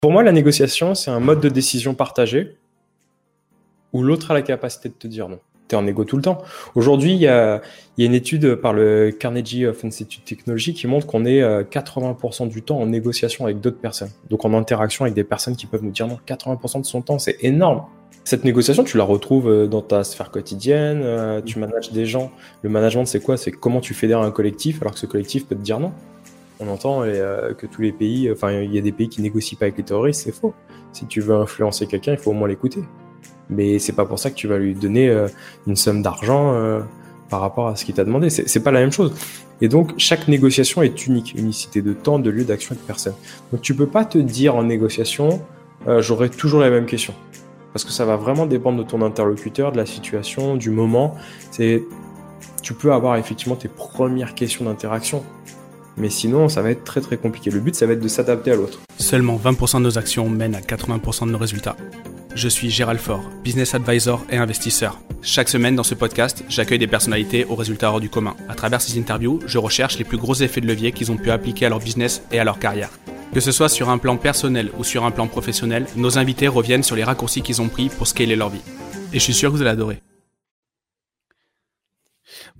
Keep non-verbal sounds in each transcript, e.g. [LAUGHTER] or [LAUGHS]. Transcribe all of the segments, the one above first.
Pour moi, la négociation, c'est un mode de décision partagé où l'autre a la capacité de te dire non. Tu es en égo tout le temps. Aujourd'hui, il y a, une étude par le Carnegie of Institute Technology qui montre qu'on est 80% euh, du temps en négociation avec d'autres personnes. Donc en interaction avec des personnes qui peuvent nous dire non. 80% de son temps, c'est énorme. Cette négociation, tu la retrouves euh, dans ta sphère quotidienne, euh, tu manages des gens. Le management, c'est quoi? C'est comment tu fédères un collectif alors que ce collectif peut te dire non on entend euh, que tous les pays, enfin, il y a des pays qui négocient pas avec les terroristes, c'est faux. Si tu veux influencer quelqu'un, il faut au moins l'écouter. Mais c'est pas pour ça que tu vas lui donner euh, une somme d'argent euh, par rapport à ce qu'il t'a demandé. C'est pas la même chose. Et donc, chaque négociation est unique. Unicité de temps, de lieu, d'action et de personne. Donc, tu peux pas te dire en négociation, j'aurai toujours la même question. Parce que ça va vraiment dépendre de ton interlocuteur, de la situation, du moment. C'est, tu peux avoir effectivement tes premières questions d'interaction. Mais sinon, ça va être très très compliqué. Le but, ça va être de s'adapter à l'autre. Seulement 20% de nos actions mènent à 80% de nos résultats. Je suis Gérald Faure, business advisor et investisseur. Chaque semaine dans ce podcast, j'accueille des personnalités aux résultats hors du commun. À travers ces interviews, je recherche les plus gros effets de levier qu'ils ont pu appliquer à leur business et à leur carrière. Que ce soit sur un plan personnel ou sur un plan professionnel, nos invités reviennent sur les raccourcis qu'ils ont pris pour scaler leur vie. Et je suis sûr que vous allez adorer.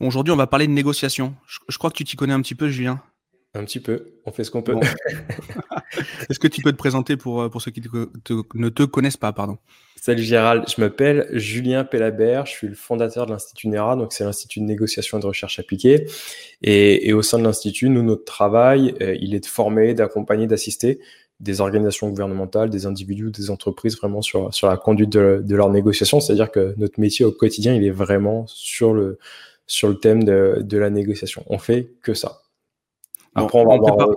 Aujourd'hui, on va parler de négociation. Je crois que tu t'y connais un petit peu, Julien. Un petit peu, on fait ce qu'on peut. [LAUGHS] Est-ce que tu peux te présenter pour, euh, pour ceux qui ne te connaissent pas pardon? Salut Gérald, je m'appelle Julien Pellabert, je suis le fondateur de l'Institut NERA, donc c'est l'Institut de négociation et de recherche appliquée. Et, au sein de l'Institut, nous, notre travail, euh, il est de former, d'accompagner, d'assister des organisations gouvernementales, des individus, des entreprises vraiment sur, sur la conduite de, de leur négociation. C'est-à-dire que notre métier au quotidien, il est vraiment sur le, sur le thème de, de la négociation. On fait que ça. Après, on va avoir. Euh,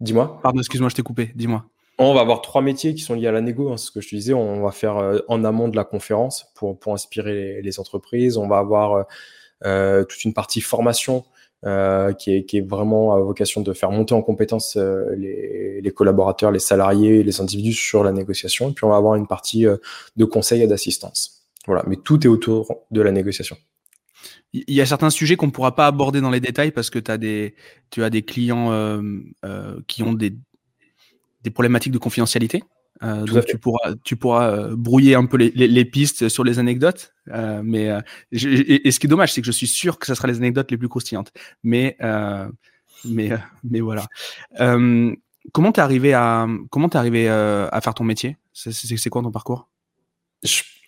dis-moi. Pardon, excuse-moi, je t'ai coupé. Dis-moi. On va avoir trois métiers qui sont liés à la négo. Hein, ce que je te disais, on va faire euh, en amont de la conférence pour, pour inspirer les, entreprises. On va avoir euh, toute une partie formation qui, est, qui, est, vraiment à vocation de faire monter en compétence les, les, collaborateurs, les salariés, les individus sur la négociation. Et puis on va avoir une partie de conseil et d'assistance. Voilà, mais tout est autour de la négociation. Il y a certains sujets qu'on ne pourra pas aborder dans les détails parce que as des, tu as des clients euh, euh, qui ont des, des problématiques de confidentialité. Euh, donc tu pourras, tu pourras brouiller un peu les, les, pistes sur les anecdotes. mais et, ce qui est dommage, c'est que je suis sûr que ce sera les anecdotes les plus croustillantes. Mais mais mais voilà. comment t'es arrivé à comment t'es arrivé à faire ton métier? C'est quoi ton parcours?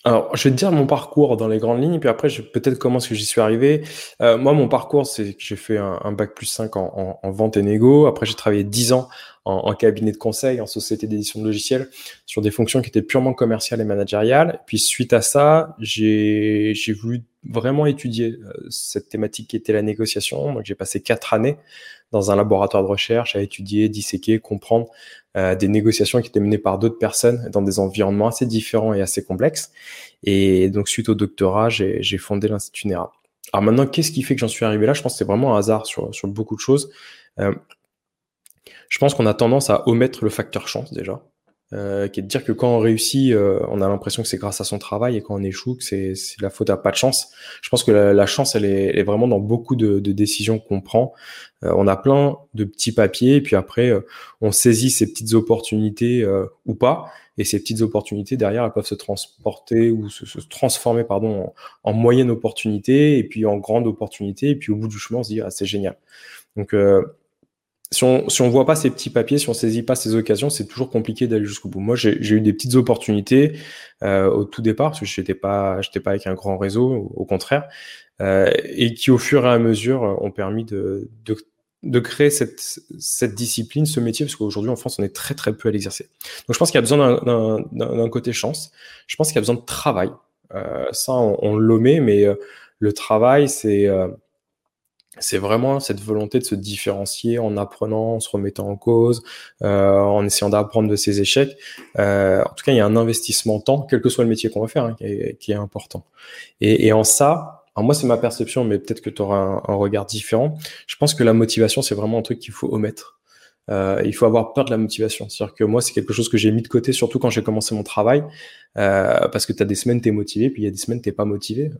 Alors, je vais te dire mon parcours dans les grandes lignes, puis après, je peut-être comment est-ce que j'y suis arrivé. Euh, moi, mon parcours, c'est que j'ai fait un, bac plus 5 en, en, vente et négo. Après, j'ai travaillé 10 ans en, en, cabinet de conseil, en société d'édition de logiciels, sur des fonctions qui étaient purement commerciales et managériales. Puis, suite à ça, j'ai voulu vraiment étudier euh, cette thématique qui était la négociation. Donc, j'ai passé quatre années dans un laboratoire de recherche à étudier, disséquer, comprendre euh, des négociations qui étaient menées par d'autres personnes dans des environnements assez différents et assez complexes. Et donc, suite au doctorat, j'ai fondé l'Institut NERA. Alors maintenant, qu'est-ce qui fait que j'en suis arrivé là? Je pense que c'est vraiment un hasard sur, sur beaucoup de choses. Euh, je pense qu'on a tendance à omettre le facteur chance déjà. Euh, qui est de dire que quand on réussit, euh, on a l'impression que c'est grâce à son travail et quand on échoue, que c'est la faute à pas de chance. Je pense que la, chance, elle est, elle est, vraiment dans beaucoup de, de décisions qu'on prend. Euh, on a plein de petits papiers, et puis après, on saisit ces petites opportunités ou pas, et ces petites opportunités derrière, elles peuvent se transporter ou se, se transformer, pardon, en, en, moyenne opportunité, et puis en grande opportunité, et puis au bout du chemin, on se dit ah c'est génial. Donc si on si on voit pas ces petits papiers, si on saisit pas ces occasions, c'est toujours compliqué d'aller jusqu'au bout. Moi, j'ai eu des petites opportunités euh, au tout départ parce que j'étais pas j'étais pas avec un grand réseau, au, contraire, euh, et qui au fur et à mesure ont permis de de, de créer cette cette discipline, ce métier, parce qu'aujourd'hui en France, on est très très peu à l'exercer. Donc, je pense qu'il y a besoin d'un côté chance. Je pense qu'il y a besoin de travail. Euh, ça, on, on l'omet, mais euh, le travail, c'est euh, c'est vraiment cette volonté de se différencier en apprenant, en se remettant en cause, euh, en essayant d'apprendre de ses échecs. Euh, en tout cas, il y a un investissement temps, quel que soit le métier qu'on va faire, hein, qui, est, important. Et, en ça, alors moi c'est ma perception, mais peut-être que tu auras un, regard différent. Je pense que la motivation, c'est vraiment un truc qu'il faut omettre. Euh, il faut avoir peur de la motivation. C'est-à-dire que moi, c'est quelque chose que j'ai mis de côté, surtout quand j'ai commencé mon travail, parce que tu as des semaines, tu es motivé, puis il y a des semaines, tu pas motivé.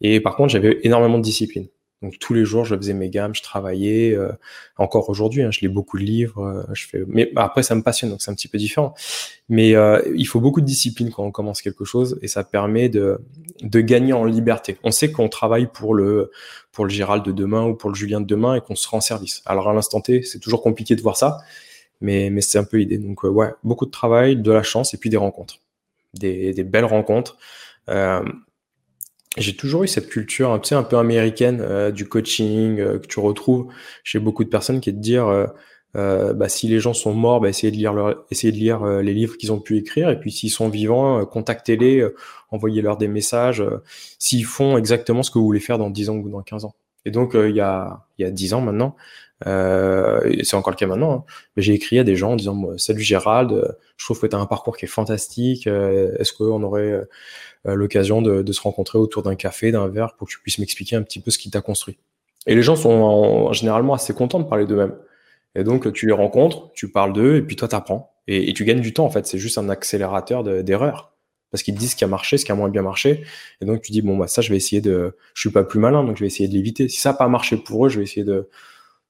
Et par contre, j'avais énormément de discipline. Donc tous les jours, je faisais mes gammes, je travaillais. Euh, encore aujourd'hui, hein, je lis beaucoup de livres. Euh, je fais, mais après, ça me passionne, donc c'est un petit peu différent. Mais euh, il faut beaucoup de discipline quand on commence quelque chose, et ça permet de de gagner en liberté. On sait qu'on travaille pour le pour le Gérald de demain ou pour le Julien de demain, et qu'on se rend service. Alors à l'instant T, c'est toujours compliqué de voir ça, mais mais c'est un peu l'idée. Donc ouais, beaucoup de travail, de la chance, et puis des rencontres, des des belles rencontres. Euh, j'ai toujours eu cette culture tu sais, un peu américaine euh, du coaching euh, que tu retrouves chez beaucoup de personnes qui est de dire euh, euh bah, si les gens sont morts, bah, essayez de lire, leur, essayez de lire les livres qu'ils ont pu écrire et puis s'ils sont vivants, contactez-les, envoyez-leur des messages s'ils font exactement ce que vous voulez faire dans 10 ans ou dans 15 ans. Et donc il y, a, il y a 10 ans maintenant, c'est encore le cas maintenant, hein, mais j'ai écrit à des gens en disant salut Gérald, je trouve que tu as un parcours qui est fantastique, est-ce qu'on aurait euh, l'occasion de, se rencontrer autour d'un café, d'un verre, pour que tu puisses m'expliquer un petit peu ce qui t'a construit? Et les gens sont généralement assez contents de parler d'eux-mêmes. Et donc, tu les rencontres, tu parles d'eux, et puis toi, t'apprends. Et, et tu gagnes du temps, en fait. C'est juste un accélérateur d'erreurs. parce qu'ils te disent ce qui a marché, ce qui a moins bien marché. Et donc, tu dis, bon, bah, ça, je vais essayer de, je suis pas plus malin, donc je vais essayer de l'éviter. Si ça n'a pas marché pour eux, je vais essayer de,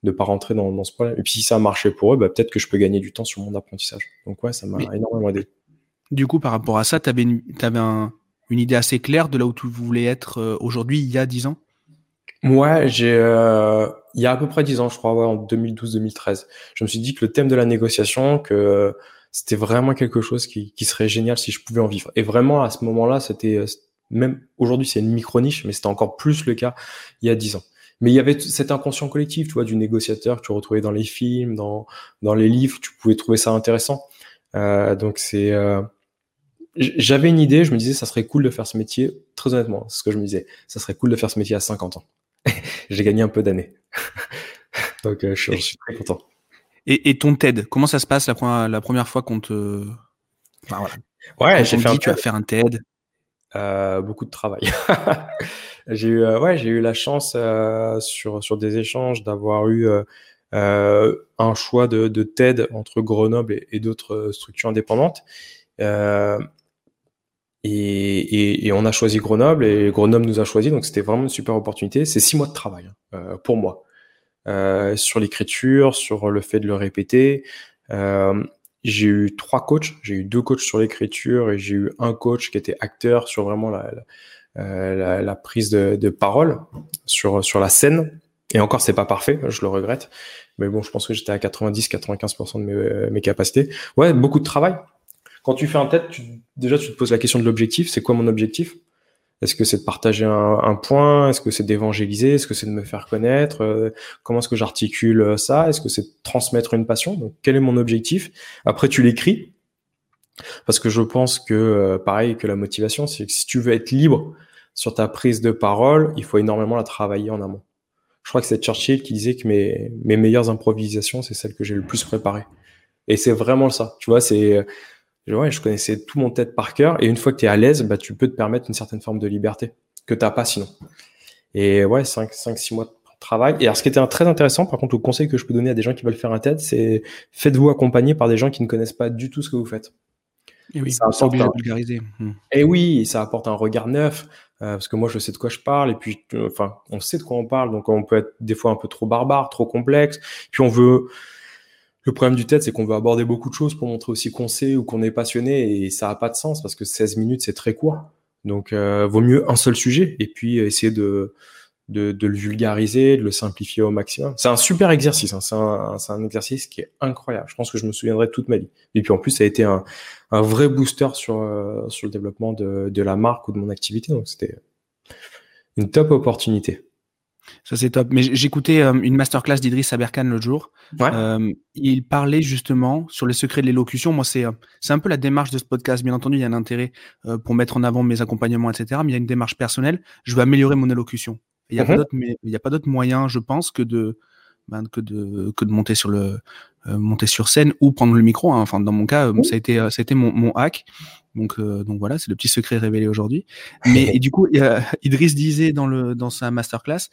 de pas rentrer dans, dans ce problème. Et puis, si ça a marché pour eux, bah, peut-être que je peux gagner du temps sur mon apprentissage. Donc, ouais, ça m'a énormément aidé. Du coup, par rapport à ça, tu avais, avais un, une idée assez claire de là où tu voulais être euh, aujourd'hui, il y a 10 ans? Ouais, j'ai, euh, il y a à peu près 10 ans, je crois, ouais, en 2012-2013. Je me suis dit que le thème de la négociation, que c'était vraiment quelque chose qui, qui, serait génial si je pouvais en vivre. Et vraiment, à ce moment-là, c'était, euh, même aujourd'hui, c'est une micro-niche, mais c'était encore plus le cas il y a 10 ans. Mais il y avait cet inconscient collectif, tu vois, du négociateur que tu retrouvais dans les films, dans, dans les livres, tu pouvais trouver ça intéressant. Euh, donc c'est, euh, j'avais une idée, je me disais, ça serait cool de faire ce métier, très honnêtement, c'est ce que je me disais, ça serait cool de faire ce métier à 50 ans. [LAUGHS] J'ai gagné un peu d'années. [LAUGHS] Donc, euh, je, suis très content. Et, ton TED, comment ça se passe la première, la première fois qu'on te. voilà. Ouais, j'ai fait dit, tu vas faire un TED. Beaucoup de travail. [LAUGHS] j'ai eu, euh, ouais, j'ai eu la chance euh, sur sur des échanges d'avoir eu euh, un choix de, de TED entre Grenoble et, d'autres structures indépendantes. Et, et, on a choisi Grenoble et Grenoble nous a choisi, donc c'était vraiment une super opportunité. C'est six mois de travail hein, pour moi sur l'écriture, sur le fait de le répéter. J'ai eu trois coachs, j'ai eu deux coachs sur l'écriture et j'ai eu un coach qui était acteur sur vraiment la, euh, la, prise de, de, parole sur sur la scène. Et encore, c'est pas parfait, je le regrette. Mais bon, je pense que j'étais à 90-95% de mes, mes capacités. Ouais, beaucoup de travail, quand tu fais un TED, déjà tu te poses la question de l'objectif. C'est quoi mon objectif? Est-ce que c'est de partager un, point? Est-ce que c'est d'évangéliser? Est-ce que c'est de me faire connaître? Euh, Comment est-ce que j'articule euh, ça? Est-ce que c'est de transmettre une passion? Donc quel est mon objectif? Après tu l'écris. Parce que je pense que euh, pareil que la motivation, c'est que si tu veux être libre sur ta prise de parole, il faut énormément la travailler en amont. Je crois que c'est Churchill qui disait que mes, mes meilleures improvisations, c'est celles que j'ai le plus préparées. Et c'est vraiment ça. Tu vois, c'est ouais, je connaissais tout mon tête par cœur. Et une fois que tu es à l'aise, bah, tu peux te permettre une certaine forme de liberté que tu pas sinon. Et ouais, 5, 5, 6 mois de travail. Et alors, ce qui était très intéressant, par contre, le conseil que je peux donner à des gens qui veulent faire un TED, c'est faites-vous accompagner par des gens qui ne connaissent pas du tout ce que vous faites. Et oui, ça apporte un... vulgariser. Hmm. Et oui, ça apporte un regard neuf, euh, parce que moi, je sais de quoi je parle, et puis, euh, enfin, on sait de quoi on parle, donc on peut être des fois un peu trop barbare, trop complexe, puis on veut, le problème du TED, c'est qu'on veut aborder beaucoup de choses pour montrer aussi qu'on sait ou qu'on est passionné et ça n'a pas de sens parce que 16 minutes, c'est très court. Donc, euh, vaut mieux un seul sujet et puis essayer de, de, le vulgariser, de le simplifier au maximum. C'est un super exercice, hein. c'est un, un, exercice qui est incroyable. Je pense que je me souviendrai toute ma vie. Et puis en plus, ça a été un, un vrai booster sur, euh, sur le développement de, de la marque ou de mon activité. Donc, c'était une top opportunité. Ça, c'est top. Mais j'écoutais euh, une masterclass d'Idriss Aberkan l'autre jour. Euh, il parlait justement sur les secrets de l'élocution. Moi, c'est c'est un peu la démarche de ce podcast. Bien entendu, il y a un intérêt pour mettre en avant mes accompagnements, etc. Mais il y a une démarche personnelle. Je veux améliorer mon élocution. Il n'y a, mm-hmm. a, pas d'autre moyen, je pense, que de, ben, que de, que de monter sur le, monter sur scène ou prendre le micro. Hein. Enfin, dans mon cas, ça a été, ça a été mon, mon hack. Donc, euh, donc voilà, c'est le petit secret révélé aujourd'hui. Mais et du coup, [LAUGHS] Idriss disait dans, le, dans sa masterclass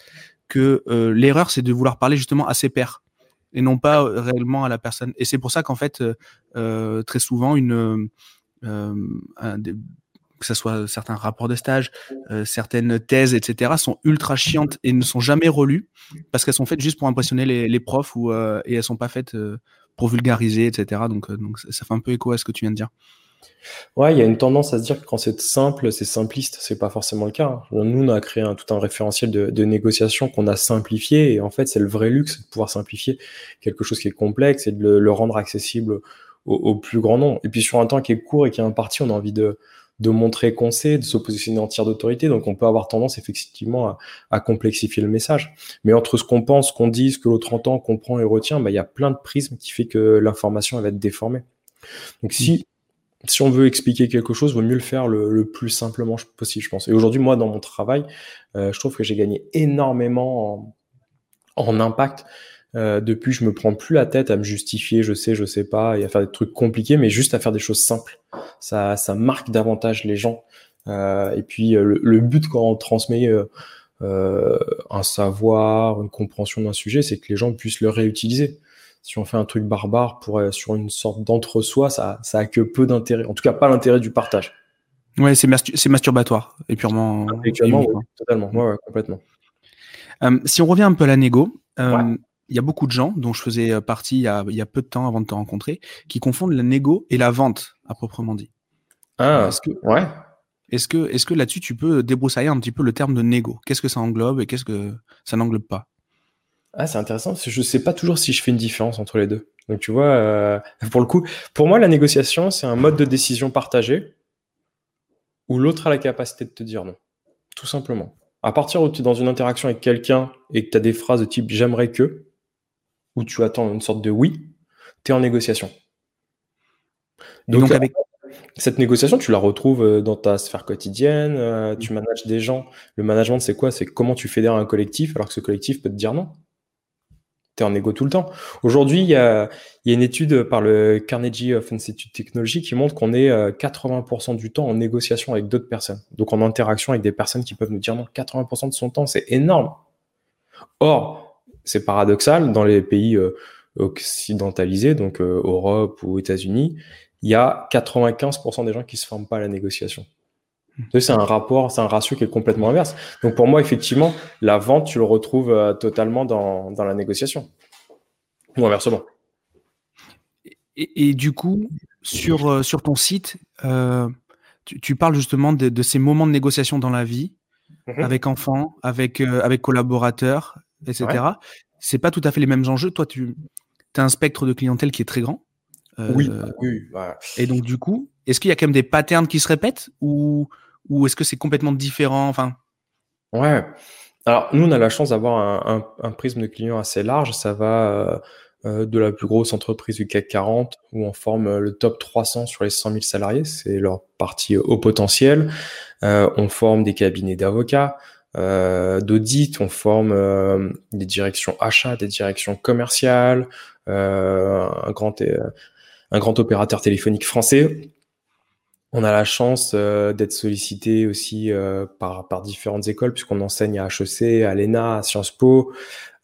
que euh, l'erreur, c'est de vouloir parler justement à ses pairs et non pas euh, réellement à la personne. Et c'est pour ça qu'en fait, très souvent, une, que ce soit certains rapports de stage, certaines thèses, etc., sont ultra chiantes et ne sont jamais relues parce qu'elles sont faites juste pour impressionner les, profs ou, et elles sont pas faites pour vulgariser, etc. Donc, ça fait un peu écho à ce que tu viens de dire. Ouais, il y a une tendance à se dire que quand c'est simple, c'est simpliste. C'est pas forcément le cas. Hein. Nous, on a créé tout un référentiel de, négociation qu'on a simplifié. Et en fait, c'est le vrai luxe de pouvoir simplifier quelque chose qui est complexe et de le, rendre accessible au, plus grand nombre. Et puis, sur un temps qui est court et qui est imparti, on a envie de, de montrer qu'on sait, de se positionner en tiers d'autorité. Donc, on peut avoir tendance effectivement à, complexifier le message. Mais entre ce qu'on pense, ce qu'on dit, ce que l'autre entend, comprend et retient, bah, il y a plein de prismes qui fait que l'information va être déformée. Donc, si si on veut expliquer quelque chose, il vaut mieux le faire le, plus simplement possible, je pense. Et aujourd'hui, moi, dans mon travail, euh, je trouve que j'ai gagné énormément en, impact. Euh, depuis, je me prends plus la tête à me justifier, je sais, je sais pas, et à faire des trucs compliqués, mais juste à faire des choses simples. Ça, ça marque davantage les gens. Euh, et puis, le, but quand on transmet un savoir, une compréhension d'un sujet, c'est que les gens puissent le réutiliser si on fait un truc barbare pour euh, sur une sorte d'entre-soi, ça, ça a que peu d'intérêt. En tout cas, pas l'intérêt du partage. Ouais, c'est, masturbatoire et purement. totalement. Ouais, complètement. Euh, si on revient un peu à la négo, euh, il y a beaucoup de gens dont je faisais partie il y, a, il y, a, peu de temps avant de te rencontrer qui confondent la négo et la vente à proprement dit. Ah, est-ce que, ouais. Est-ce que, est-ce que là-dessus tu peux débroussailler un petit peu le terme de négo? Qu'est-ce que ça englobe et qu'est-ce que ça n'englobe pas? Ah, c'est intéressant parce que je sais pas toujours si je fais une différence entre les deux. Donc tu vois, euh, [LAUGHS] pour le coup, pour moi, la négociation, c'est un mode de décision partagé où l'autre a la capacité de te dire non. Tout simplement. À partir où tu es dans une interaction avec quelqu'un et que tu as des phrases de type j'aimerais que, où tu attends une sorte de oui, tu es en négociation. Donc, avec... cette négociation, tu la retrouves euh, dans ta sphère quotidienne, euh, tu manages des gens. Le management, c'est quoi? C'est comment tu fédères un collectif alors que ce collectif peut te dire non tu es en égo tout le temps. Aujourd'hui, il y a, une étude par le Carnegie of Institute Technology qui montre qu'on est 80% euh, du temps en négociation avec d'autres personnes. Donc en interaction avec des personnes qui peuvent nous dire non, 80% de son temps, c'est énorme. Or, c'est paradoxal, dans les pays euh, occidentalisés, donc euh, Europe ou États-Unis, il y a 95% des gens qui se forment pas à la négociation. C'est un rapport, c'est un ratio qui est complètement inverse. Donc pour moi, effectivement, la vente, tu le retrouves euh, totalement dans, la négociation. Ou inversement. Et, du coup, sur, sur ton site, euh, tu, parles justement de, ces moments de négociation dans la vie, mhm. avec enfants, avec, avec collaborateurs, etc. C'est pas tout à fait les mêmes enjeux. Toi, tu as un spectre de clientèle qui est très grand. oui, oui. Et donc, du coup, est-ce qu'il y a quand même des patterns qui se répètent ou ou est-ce que c'est complètement différent enfin... Ouais. Alors, nous, on a la chance d'avoir un, prisme de clients assez large. Ça va euh, euh, de la plus grosse entreprise du CAC 40, où on forme euh, le top 300 sur les 100 000 salariés. C'est leur partie au potentiel. on forme des cabinets d'avocats, d'audit, on forme des directions achats, des directions commerciales, un, grand, un grand opérateur téléphonique français. On a la chance euh, d'être sollicité aussi euh, par, par différentes écoles, puisqu'on enseigne à HEC, à l'ENA, à Sciences Po,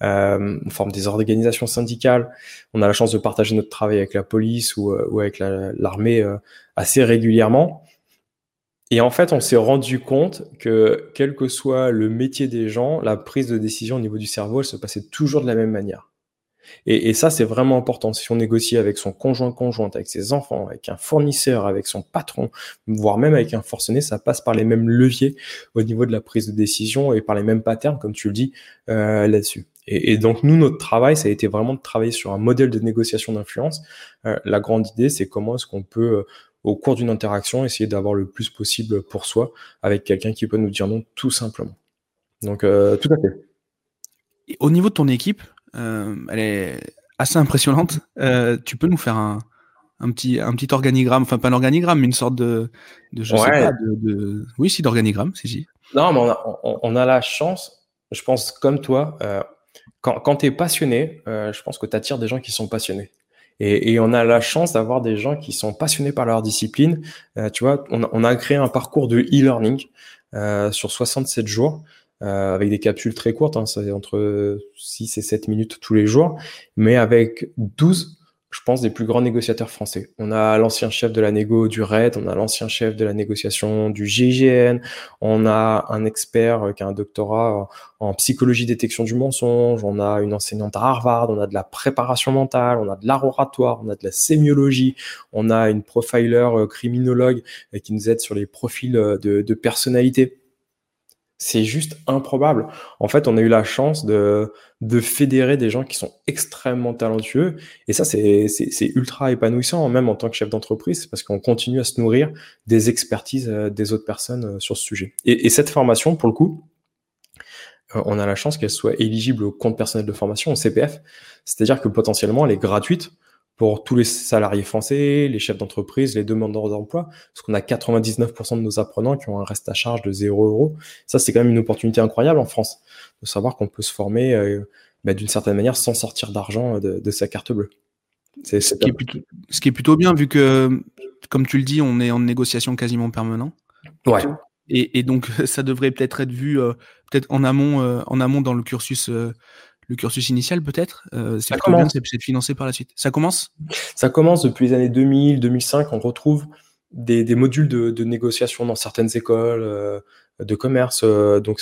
euh, on forme des organisations syndicales. On a la chance de partager notre travail avec la police ou, ou avec l'armée assez régulièrement. Et en fait, on s'est rendu compte que quel que soit le métier des gens, la prise de décision au niveau du cerveau, elle se passait toujours de la même manière. Et, ça, c'est vraiment important. Si on négocie avec son conjoint conjointe, avec ses enfants, avec un fournisseur, avec son patron, voire même avec un forcené, ça passe par les mêmes leviers au niveau de la prise de décision et par les mêmes patterns, comme tu le dis, euh, là-dessus. Et, donc nous, notre travail, ça a été vraiment de travailler sur un modèle de négociation d'influence. Euh, la grande idée, c'est comment est-ce qu'on peut, euh, au cours d'une interaction, essayer d'avoir le plus possible pour soi avec quelqu'un qui peut nous dire non tout simplement. Donc tout à fait. au niveau de ton équipe, euh, elle est assez impressionnante. Euh, tu peux nous faire un, un petit, un petit organigramme, enfin pas un organigramme, mais une sorte de, de je sais pas, de, oui, si d'organigramme, si, si. Non, mais on a, on, a, la chance, je pense comme toi, euh, quand, quand tu es passionné, je pense que tu attires des gens qui sont passionnés. Et, et on a la chance d'avoir des gens qui sont passionnés par leur discipline. tu vois, on a, on a, créé un parcours de e-learning sur 67 jours euh, avec des capsules très courtes, hein, c'est entre 6 et 7 minutes tous les jours, mais avec 12 je pense, des plus grands négociateurs français. On a l'ancien chef de la négo du RED, on a l'ancien chef de la négociation du GIGN, on a un expert euh, qui a un doctorat en psychologie détection du mensonge, on a une enseignante à Harvard, on a de la préparation mentale, on a de l'art oratoire, on a de la sémiologie, on a une profiler euh, criminologue euh, qui nous aide sur les profils de, de personnalité. C'est juste improbable. En fait, on a eu la chance de, de fédérer des gens qui sont extrêmement talentueux. Et ça, c'est ultra épanouissant, même en tant que chef d'entreprise, parce qu'on continue à se nourrir des expertises euh, des autres personnes euh, sur ce sujet. Et, cette formation, pour le coup, euh, on a la chance qu'elle soit éligible au compte personnel de formation, au CPF. C'est-à-dire que potentiellement, elle est gratuite pour tous les salariés français, les chefs d'entreprise, les demandeurs d'emploi, parce qu'on a 99% de nos apprenants qui ont un reste à charge de 0 euros. Ça, c'est quand même une opportunité incroyable en France, de savoir qu'on peut se former euh, bah, d'une certaine manière sans sortir d'argent de, sa carte bleue. C'est, ce, qui est plutôt, ce qui est plutôt bien, vu que, comme tu le dis, on est en négociation quasiment permanente. Ouais. Et, donc, [LAUGHS] ça devrait peut-être être vu euh, peut-être en amont, euh, en amont dans le cursus le cursus initial peut-être euh, C'est c'est financé par la suite. Ça commence? Ça commence depuis les années 2000, 2005. On retrouve des, modules de, négociation dans certaines écoles euh, de commerce euh, donc,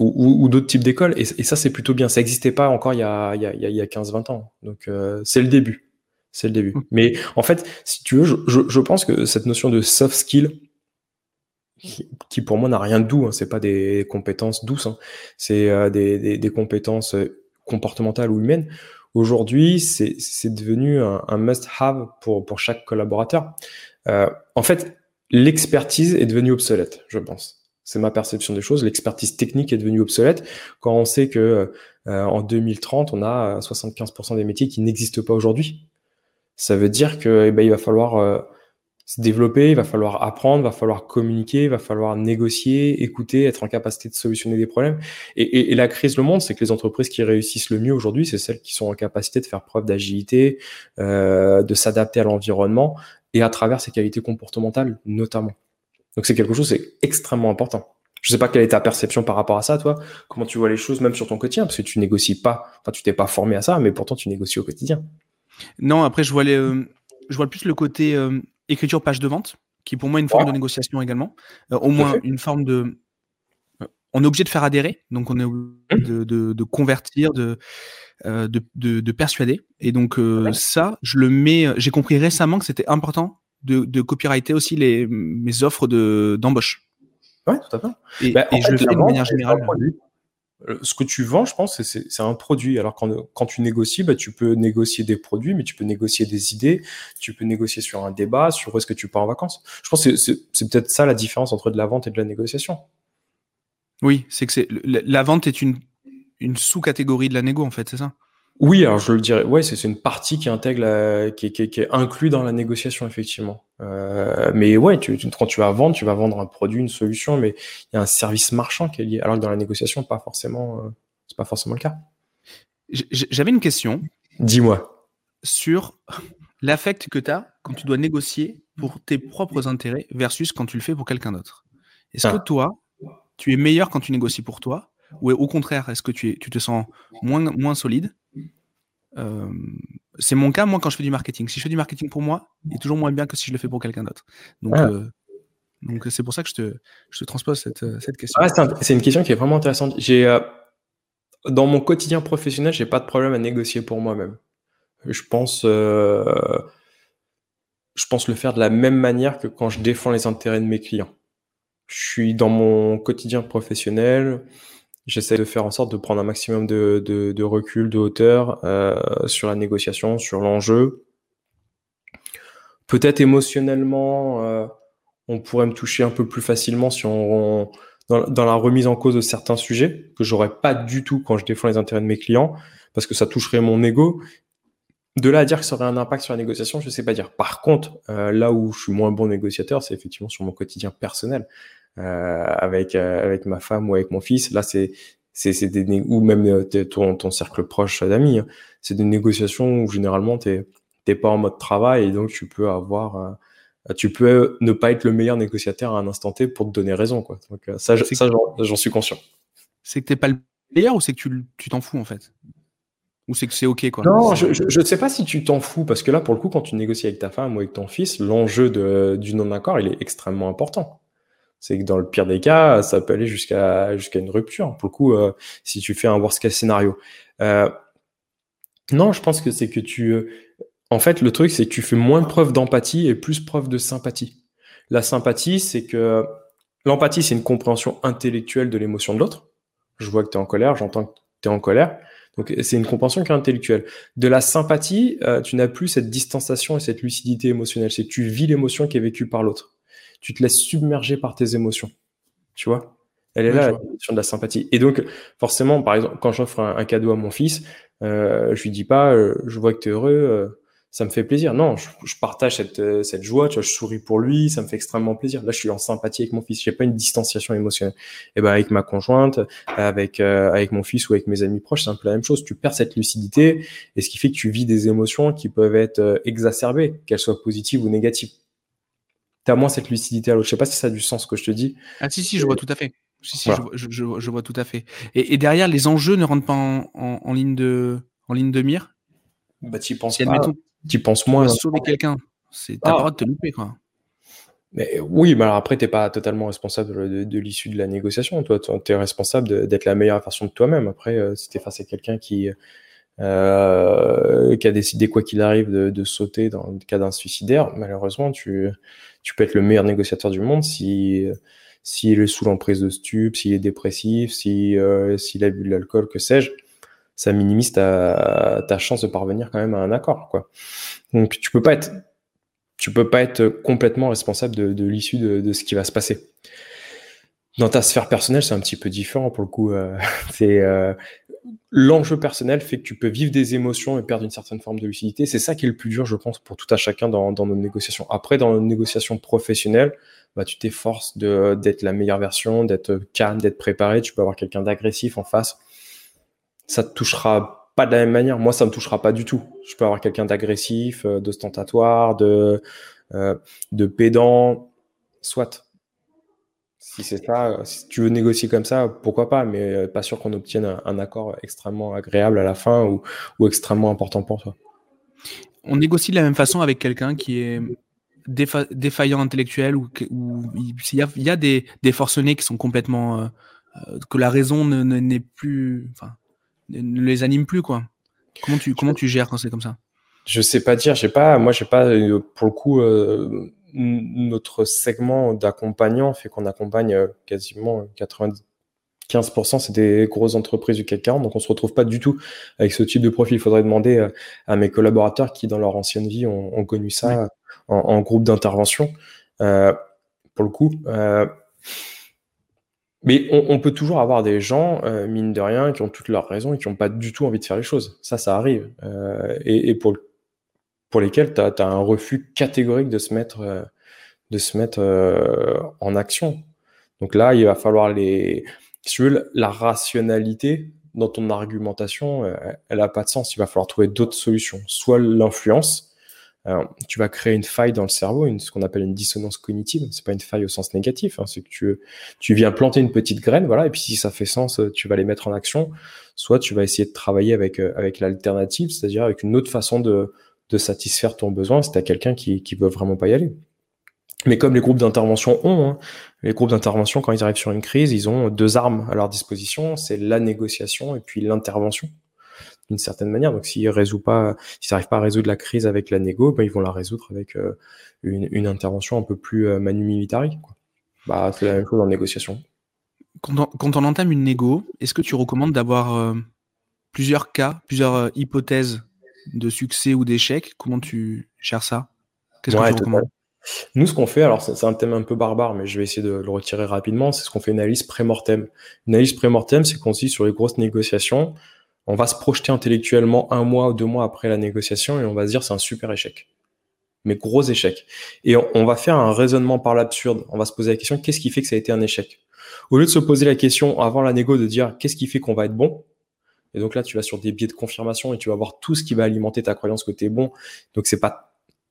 ou, d'autres types d'écoles. Et, ça, c'est plutôt bien. Ça n'existait pas encore il y a, il y a, 15-20 ans. Donc, c'est le début. C'est le début. Mmh. Mais en fait, si tu veux, je, pense que cette notion de soft skill, qui, pour moi n'a rien de doux, hein, c'est pas des compétences douces, hein. c'est des, des, compétences comportementale ou humaine. Aujourd'hui, c'est devenu un, must-have pour, pour chaque collaborateur. Euh, en fait, l'expertise est devenue obsolète, je pense. C'est ma perception des choses. L'expertise technique est devenue obsolète quand on sait que euh, en 2030, on a 75% des métiers qui n'existent pas aujourd'hui. Ça veut dire que eh ben, il va falloir euh, se développer, il va falloir apprendre, il va falloir communiquer, il va falloir négocier, écouter, être en capacité de solutionner des problèmes. Et, la crise le monde, c'est que les entreprises qui réussissent le mieux aujourd'hui, c'est celles qui sont en capacité de faire preuve d'agilité, euh, de s'adapter à l'environnement et à travers ces qualités comportementales notamment. Donc c'est quelque chose, c'est extrêmement important. Je sais pas quelle est ta perception par rapport à ça, toi. Comment tu vois les choses, même sur ton quotidien, parce que tu négocies pas, enfin tu t'es pas formé à ça, mais pourtant tu négocies au quotidien. Non, après je vois les, euh, je vois plus le côté euh, écriture page de vente, qui est pour moi une forme de négociation également. Euh, au moins une forme de. Euh, on est obligé de faire adhérer, donc on est obligé mmh. de, convertir, de, euh, de, persuader. Et donc ça, je le mets. J'ai compris récemment que c'était important de, de copyrighter aussi les, mes offres d'embauche. ouais, tout à fait. Et, bah, je le fais de manière générale. Euh, ce que tu vends, je pense, c'est un produit. Alors quand, quand tu négocies, bah, tu peux négocier des produits, mais tu peux négocier des idées, tu peux négocier sur un débat, sur où est-ce que tu pars en vacances. Je pense que c'est peut-être ça la différence entre de la vente et de la négociation. Oui, c'est que la vente est une, une sous-catégorie de la négo, en fait, c'est ça? Oui, alors je le dirais, ouais, c'est une partie qui intègre, qui, qui, qui, est inclus dans la négociation effectivement. Euh, mais ouais, tu, quand tu vas vendre, tu vas vendre un produit, une solution, mais il y a un service marchand qui est lié. Alors que dans la négociation, pas forcément, euh, c'est pas forcément le cas. J'avais une question. Dis-moi. Sur l'affect que tu as quand tu dois négocier pour tes propres intérêts versus quand tu le fais pour quelqu'un d'autre. Est-ce que ah. toi, tu es meilleur quand tu négocies pour toi? Ou au contraire, est-ce que tu, es, tu te sens moins, moins solide? Euh, c'est mon cas, moi, quand je fais du marketing. Si je fais du marketing pour moi, il est toujours moins bien que si je le fais pour quelqu'un d'autre. Donc, ah. euh, donc c'est pour ça que je te, je te transpose cette, euh, cette question. Ah, c'est une question qui est vraiment intéressante. J'ai, dans mon quotidien professionnel, j'ai pas de problème à négocier pour moi-même. Je pense, je pense le faire de la même manière que quand je défends les intérêts de mes clients. Je suis dans mon quotidien professionnel, J'essaie de faire en sorte de prendre un maximum de, de, de recul, de hauteur euh, sur la négociation, sur l'enjeu. Peut-être émotionnellement, euh, on pourrait me toucher un peu plus facilement si on, dans, dans, la remise en cause de certains sujets que j'aurais pas du tout quand je défends les intérêts de mes clients, parce que ça toucherait mon ego. De là à dire que ça aurait un impact sur la négociation, je sais pas dire. Par contre, euh, là où je suis moins bon négociateur, c'est effectivement sur mon quotidien personnel. Euh, avec euh, avec ma femme ou avec mon fils. Là, c'est c'est des ou même euh, ton, ton cercle proche d'amis. Hein. C'est des négociations où généralement t'es t'es pas en mode travail et donc tu peux avoir tu peux ne pas être le meilleur négociateur à un instant T pour te donner raison quoi. Donc ça, ça j'en suis conscient. C'est que t'es pas le meilleur ou c'est que tu t'en fous en fait? Ou c'est que c'est OK quoi? Non, je ne sais pas si tu t'en fous, parce que là, pour le coup, quand tu négocies avec ta femme ou avec ton fils, l'enjeu du non-accord, il est extrêmement important. C'est que dans le pire des cas, ça peut aller jusqu'à jusqu'à une rupture. Pour le coup, euh, si tu fais un worst case scénario. Euh, non, je pense que c'est que tu. Euh, en fait, le truc, c'est que tu fais moins preuve d'empathie et plus preuve de sympathie. La sympathie, c'est que l'empathie, c'est une compréhension intellectuelle de l'émotion de l'autre. Je vois que tu es en colère, j'entends que tu es en colère. Donc, c'est une compréhension qui est intellectuelle. De la sympathie, tu n'as plus cette distanciation et cette lucidité émotionnelle. C'est que tu vis l'émotion qui est vécue par l'autre tu te laisses submerger par tes émotions. Tu vois Elle est là, la question de la sympathie. Et donc, forcément, par exemple, quand j'offre un, cadeau à mon fils, euh, je lui dis pas, euh, je vois que tu es heureux, euh, ça me fait plaisir. Non, je, partage cette, cette, joie, tu vois, je souris pour lui, ça me fait extrêmement plaisir. Là, je suis en sympathie avec mon fils, j'ai pas une distanciation émotionnelle. Et ben avec ma conjointe, avec avec mon fils ou avec mes amis proches, c'est un peu la même chose. Tu perds cette lucidité, et ce qui fait que tu vis des émotions qui peuvent être exacerbées, qu'elles soient positives ou négatives tu as moins cette lucidité à l'autre. Je sais pas si ça a du sens ce que je te dis. Ah si, si, je vois tout à fait. Si, si, je, vois tout à fait. Et, derrière, les enjeux ne rentrent pas en, ligne, de, en ligne de mire? Bah, Tu penses pas. Tu penses moins. sauver quelqu'un. C'est ta ah. de te louper, quoi. Mais oui, mais alors après, tu n'es pas totalement responsable de, l'issue de la négociation. Toi, tu es responsable d'être la meilleure version de toi-même. Après, euh, si tu es face à quelqu'un qui, euh, qui a décidé, quoi qu'il arrive, de, de, sauter dans le cas d'un suicidaire, malheureusement, tu, tu peux être le meilleur négociateur du monde si s'il est sous l'emprise de stupes, s'il est dépressif, si euh, s'il a bu de l'alcool, que sais-je, ça minimise ta, ta chance de parvenir quand même à un accord, quoi. Donc tu peux pas être tu peux pas être complètement responsable de, de l'issue de, de, ce qui va se passer. Dans ta sphère personnelle, c'est un petit peu différent pour le coup. Euh, [LAUGHS] euh, l'enjeu personnel fait que tu peux vivre des émotions et perdre une certaine forme de lucidité. C'est ça qui est le plus dur, je pense, pour tout à chacun dans, nos négociations. Après, dans nos négociations professionnelles, bah, tu t'efforces d'être la meilleure version, d'être calme, d'être préparé. Tu peux avoir quelqu'un d'agressif en face. Ça te touchera pas de la même manière. Moi, ça me touchera pas du tout. Je peux avoir quelqu'un d'agressif, euh, d'ostentatoire, de, euh, de pédant, soit si c'est ça, euh, si tu veux négocier comme ça, pourquoi pas, mais euh, pas sûr qu'on obtienne un, accord extrêmement agréable à la fin ou, ou, extrêmement important pour toi. On négocie de la même façon avec quelqu'un qui est défaillant intellectuel ou, il y a, des, des, forcenés qui sont complètement euh, que la raison n'est plus, enfin, ne les anime plus quoi. Comment tu comment tu gères quand c'est comme ça? Je sais pas dire, j'ai pas, moi j'ai pas pour le coup notre segment d'accompagnants fait qu'on accompagne euh, quasiment 95% c'est des grosses entreprises du CAC 40, donc on se retrouve pas du tout avec ce type de profil. Il faudrait demander euh, à mes collaborateurs qui, dans leur ancienne vie, ont, connu ça en, groupe d'intervention. Euh, pour le coup, mais on, peut toujours avoir des gens, mine de rien, qui ont toutes leurs raisons et qui n'ont pas du tout envie de faire les choses. Ça, ça arrive. et, et, pour le pour lesquels tu as, un refus catégorique de se mettre, euh, de se mettre euh, en action. Donc là, il va falloir les. Si tu veux, la rationalité dans ton argumentation, euh, elle n'a pas de sens. Il va falloir trouver d'autres solutions. Soit l'influence, tu vas créer une faille dans le cerveau, une, ce qu'on appelle une dissonance cognitive. C'est pas une faille au sens négatif, hein. c'est que tu, tu viens planter une petite graine, voilà, et puis si ça fait sens, tu vas les mettre en action. Soit tu vas essayer de travailler avec, avec l'alternative, c'est-à-dire avec une autre façon de, de satisfaire ton besoin si tu as quelqu'un qui qui veut vraiment pas y aller. Mais comme les groupes d'intervention ont, hein, les groupes d'intervention, quand ils arrivent sur une crise, ils ont deux armes à leur disposition, c'est la négociation et puis l'intervention, d'une certaine manière. Donc s'ils résout pas, s'ils n'arrivent pas à résoudre la crise avec la négo, ben, ils vont la résoudre avec euh, une, intervention un peu plus euh, manu militari. Bah, c'est la même chose en négociation. Quand on, quand on entame une négo, est-ce que tu recommandes d'avoir euh, plusieurs cas, plusieurs hypothèses de succès ou d'échec Comment tu gères ça? Qu'est-ce que tu recommandes? nous, ce qu'on fait, alors c'est un thème un peu barbare, mais je vais essayer de le retirer rapidement, c'est ce qu'on fait une analyse pré-mortem. Une analyse pré-mortem, c'est qu'on se dit sur les grosses négociations, on va se projeter intellectuellement un mois ou deux mois après la négociation et on va se dire c'est un super échec. Mais gros échec. Et on, va faire un raisonnement par l'absurde. On va se poser la question qu'est-ce qui fait que ça a été un échec? Au lieu de se poser la question avant la négo de dire qu'est-ce qui fait qu'on va être bon, et donc là, tu vas sur des biais de confirmation et tu vas voir tout ce qui va alimenter ta croyance que tu es bon. Donc c'est pas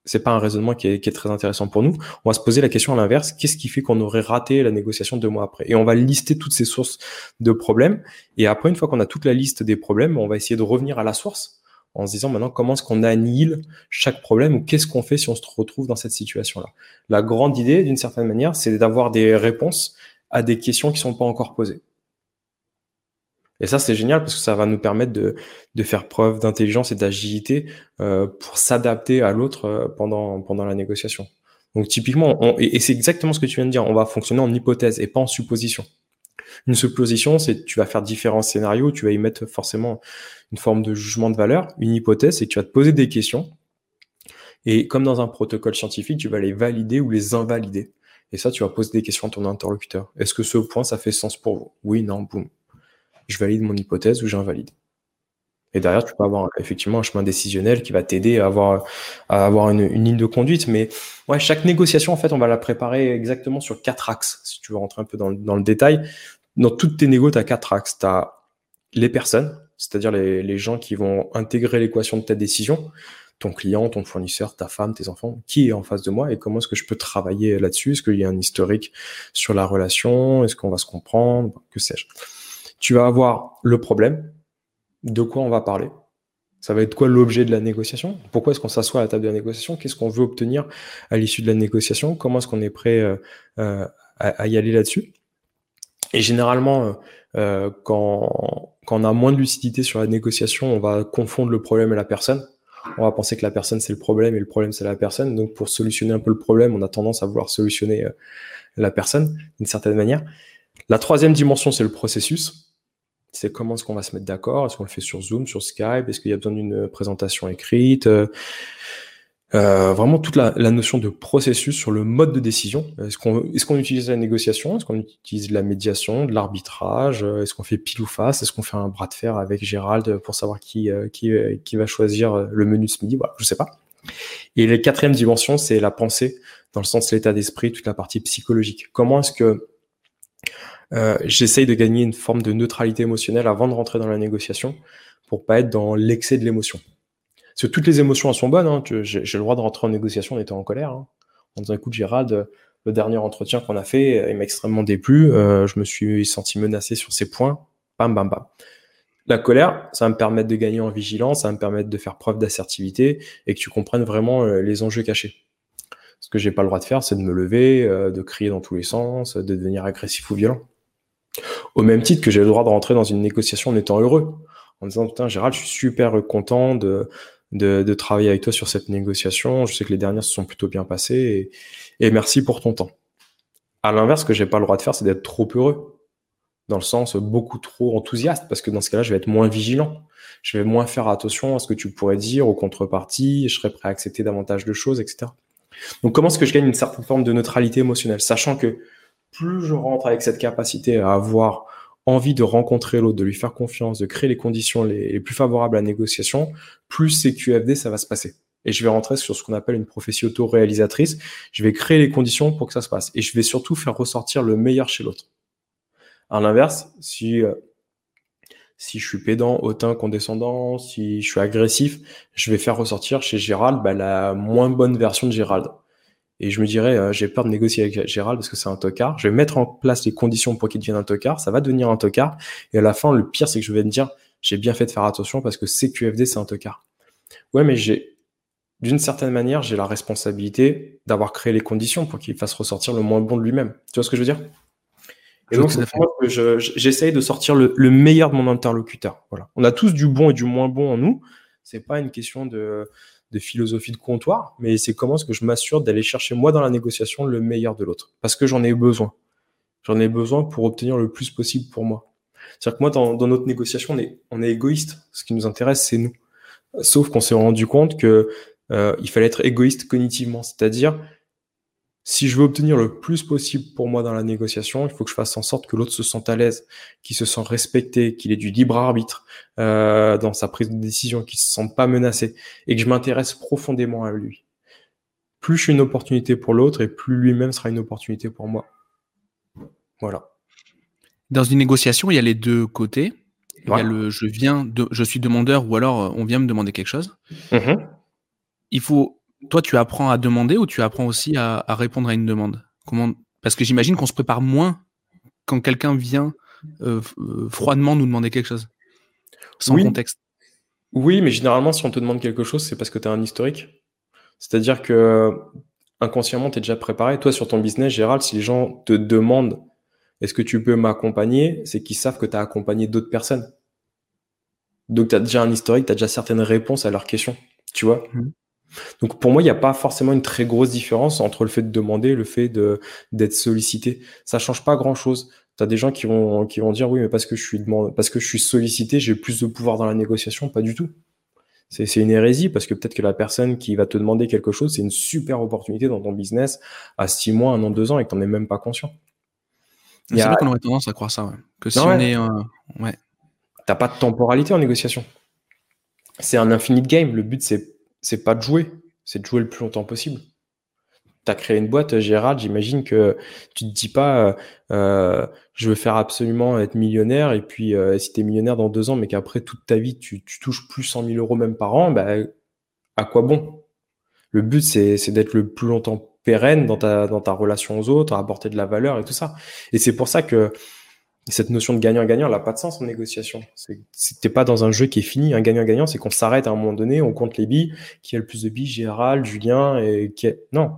c'est pas un raisonnement qui est, très intéressant pour nous. On va se poser la question à l'inverse qu'est-ce qui fait qu'on aurait raté la négociation deux mois après? Et on va lister toutes ces sources de problèmes. Et après, une fois qu'on a toute la liste des problèmes, on va essayer de revenir à la source en se disant maintenant comment est-ce qu'on annihile chaque problème ou qu'est-ce qu'on fait si on se retrouve dans cette situation-là? La grande idée, d'une certaine manière, c'est d'avoir des réponses à des questions qui sont pas encore posées. Et ça, c'est génial parce que ça va nous permettre de, de faire preuve d'intelligence et d'agilité euh, pour s'adapter à l'autre euh, pendant, pendant la négociation. Donc typiquement, on, et, c'est exactement ce que tu viens de dire, on va fonctionner en hypothèse et pas en supposition. Une supposition, c'est tu vas faire différents scénarios, tu vas y mettre forcément une forme de jugement de valeur. Une hypothèse, c'est que tu vas te poser des questions. Et comme dans un protocole scientifique, tu vas les valider ou les invalider. Et ça, tu vas poser des questions à ton interlocuteur. Est-ce que ce point, ça fait sens pour vous? Oui, non, boum je valide mon hypothèse ou j'invalide. Et derrière, tu peux avoir effectivement un chemin décisionnel qui va t'aider à avoir, à avoir une, ligne de conduite. Mais ouais, chaque négociation, en fait, on va la préparer exactement sur quatre axes. Si tu veux rentrer un peu dans, le détail, dans toutes tes négos, tu as quatre axes. Tu as les personnes, c'est-à-dire les, les, gens qui vont intégrer l'équation de ta décision, ton client, ton fournisseur, ta femme, tes enfants, qui est en face de moi et comment est-ce que je peux travailler là-dessus? Est-ce qu'il y a un historique sur la relation? Est-ce qu'on va se comprendre? Que sais-je? Tu vas avoir le problème, de quoi on va parler. Ça va être quoi l'objet de la négociation? Pourquoi est-ce qu'on s'assoit à la table de la négociation? Qu'est-ce qu'on veut obtenir à l'issue de la négociation? Comment est-ce qu'on est prêt euh, euh, à, y aller là-dessus? Et généralement, euh, quand, quand on a moins de lucidité sur la négociation, on va confondre le problème et la personne. On va penser que la personne c'est le problème et le problème c'est la personne. Donc pour solutionner un peu le problème, on a tendance à vouloir solutionner la personne d'une certaine manière. La troisième dimension, c'est le processus c'est comment est-ce qu'on va se mettre d'accord? Est-ce qu'on le fait sur Zoom, sur Skype? Est-ce qu'il y a besoin d'une présentation écrite? Euh, euh, Vraiment toute la, notion de processus sur le mode de décision. Est-ce qu'on est utilise la négociation? Est-ce qu'on utilise la médiation, de l'arbitrage? Est-ce qu'on fait pile ou face? Est-ce qu'on fait un bras de fer avec Gérald pour savoir qui, euh, qui, qui va choisir le menu ce midi? Voilà, je sais pas. Et la quatrième dimension, c'est la pensée, dans le sens de l'état d'esprit, toute la partie psychologique. Comment est-ce que euh, j'essaye de gagner une forme de neutralité émotionnelle avant de rentrer dans la négociation pour pas être dans l'excès de l'émotion. Parce que toutes les émotions sont bonnes. Hein. J'ai le droit de rentrer en négociation en étant en colère. Hein. En disant écoute Gérald, le dernier entretien qu'on a fait, il m'a extrêmement déplu. Euh, je me suis senti menacé sur ces points. Bam bam bam. La colère, ça va me permettre de gagner en vigilance, ça va me permettre de faire preuve d'assertivité et que tu comprennes vraiment euh, les enjeux cachés. Ce que j'ai pas le droit de faire, c'est de me lever, de crier dans tous les sens, de devenir agressif ou violent. Au même titre que j'ai le droit de rentrer dans une négociation en étant heureux, en disant putain Gérald, je suis super content de, de, travailler avec toi sur cette négociation. Je sais que les dernières se sont plutôt bien passées et, merci pour ton temps. À l'inverse, ce que j'ai pas le droit de faire, c'est d'être trop heureux, dans le sens beaucoup trop enthousiaste, parce que dans ce cas-là, je vais être moins vigilant. Je vais moins faire attention à ce que tu pourrais dire aux contreparties, je serais prêt à accepter davantage de choses, etc. Donc comment est-ce que je gagne une certaine forme de neutralité émotionnelle, sachant que plus je rentre avec cette capacité à avoir envie de rencontrer l'autre, de lui faire confiance, de créer les conditions les, plus favorables à la négociation, plus c'est QFD, ça va se passer. Et je vais rentrer sur ce qu'on appelle une prophétie auto-réalisatrice. Je vais créer les conditions pour que ça se passe. Et je vais surtout faire ressortir le meilleur chez l'autre. À l'inverse, si, euh, si je suis pédant, hautain, condescendant, si je suis agressif, je vais faire ressortir chez Gérald bah, la moins bonne version de Gérald. Et je me dirais, euh, j'ai peur de négocier avec Gérald parce que c'est un tocard. Je vais mettre en place les conditions pour qu'il devienne un tocard. Ça va devenir un tocard. Et à la fin, le pire, c'est que je vais me dire, j'ai bien fait de faire attention parce que CQFD, c'est un tocard. Ouais, mais j'ai, d'une certaine manière, j'ai la responsabilité d'avoir créé les conditions pour qu'il fasse ressortir le moins bon de lui-même. Tu vois ce que je veux dire? Et donc, c'est moi que j'essaye de sortir le, le, meilleur de mon interlocuteur. Voilà. On a tous du bon et du moins bon en nous. C'est pas une question de de philosophie de comptoir, mais c'est comment est-ce que je m'assure d'aller chercher moi dans la négociation le meilleur de l'autre, parce que j'en ai besoin. J'en ai besoin pour obtenir le plus possible pour moi. C'est-à-dire que moi, dans, notre négociation, on est, on est égoïste. Ce qui nous intéresse, c'est nous. Sauf qu'on s'est rendu compte que euh, il fallait être égoïste cognitivement, c'est-à-dire si je veux obtenir le plus possible pour moi dans la négociation, il faut que je fasse en sorte que l'autre se sente à l'aise, qu'il se sent respecté, qu'il ait du libre arbitre euh, dans sa prise de décision, qu'il se sente pas menacé et que je m'intéresse profondément à lui. Plus je suis une opportunité pour l'autre et plus lui-même sera une opportunité pour moi. Voilà. Dans une négociation, il y a les deux côtés. Il y a le je viens, de, je suis demandeur ou alors on vient me demander quelque chose. Mm-hmm. Il faut toi, tu apprends à demander ou tu apprends aussi à, répondre à une demande? Comment Parce que j'imagine qu'on se prépare moins quand quelqu'un vient euh, euh, froidement nous demander quelque chose, sans contexte. Oui, mais généralement, si on te demande quelque chose, c'est parce que tu as un historique. C'est-à-dire que inconsciemment, tu es déjà préparé. Toi, sur ton business, Gérald, si les gens te demandent est-ce que tu peux m'accompagner, c'est qu'ils savent que tu as accompagné d'autres personnes. Donc, tu as déjà un historique, tu as déjà certaines réponses à leurs questions. Tu vois? Mmh. Donc, pour moi, il n'y a pas forcément une très grosse différence entre le fait de demander et le fait d'être sollicité. Ça change pas grand-chose. Tu as des gens qui vont, qui vont dire oui, mais parce que je suis, parce que je suis sollicité, j'ai plus de pouvoir dans la négociation. Pas du tout. C'est une hérésie parce que peut-être que la personne qui va te demander quelque chose, c'est une super opportunité dans ton business à six mois, un an, deux ans et que tu n'en es même pas conscient. C'est vrai qu'on aurait tendance à croire ça, Que si on est. ouais. T'as pas de temporalité en négociation. C'est un infinite game. Le but, c'est, c'est pas de jouer, c'est de jouer le plus longtemps possible. Tu as créé une boîte, Gérald, j'imagine que tu te dis pas euh, euh, je veux faire absolument être millionnaire et puis euh, si tu es millionnaire dans deux ans mais qu'après toute ta vie tu, touches plus 100 000 euros même par an, bah, à quoi bon? Le but c'est, c'est d'être le plus longtemps pérenne dans ta, dans ta relation aux autres, à apporter de la valeur et tout ça. Et c'est pour ça que cette notion de gagnant-gagnant, elle n'a pas de sens en négociation. C'est pas dans un jeu qui est fini. Un gagnant-gagnant, c'est qu'on s'arrête à un moment donné, on compte les billes, qui a le plus de billes, Gérald, Julien, et qui est... Non.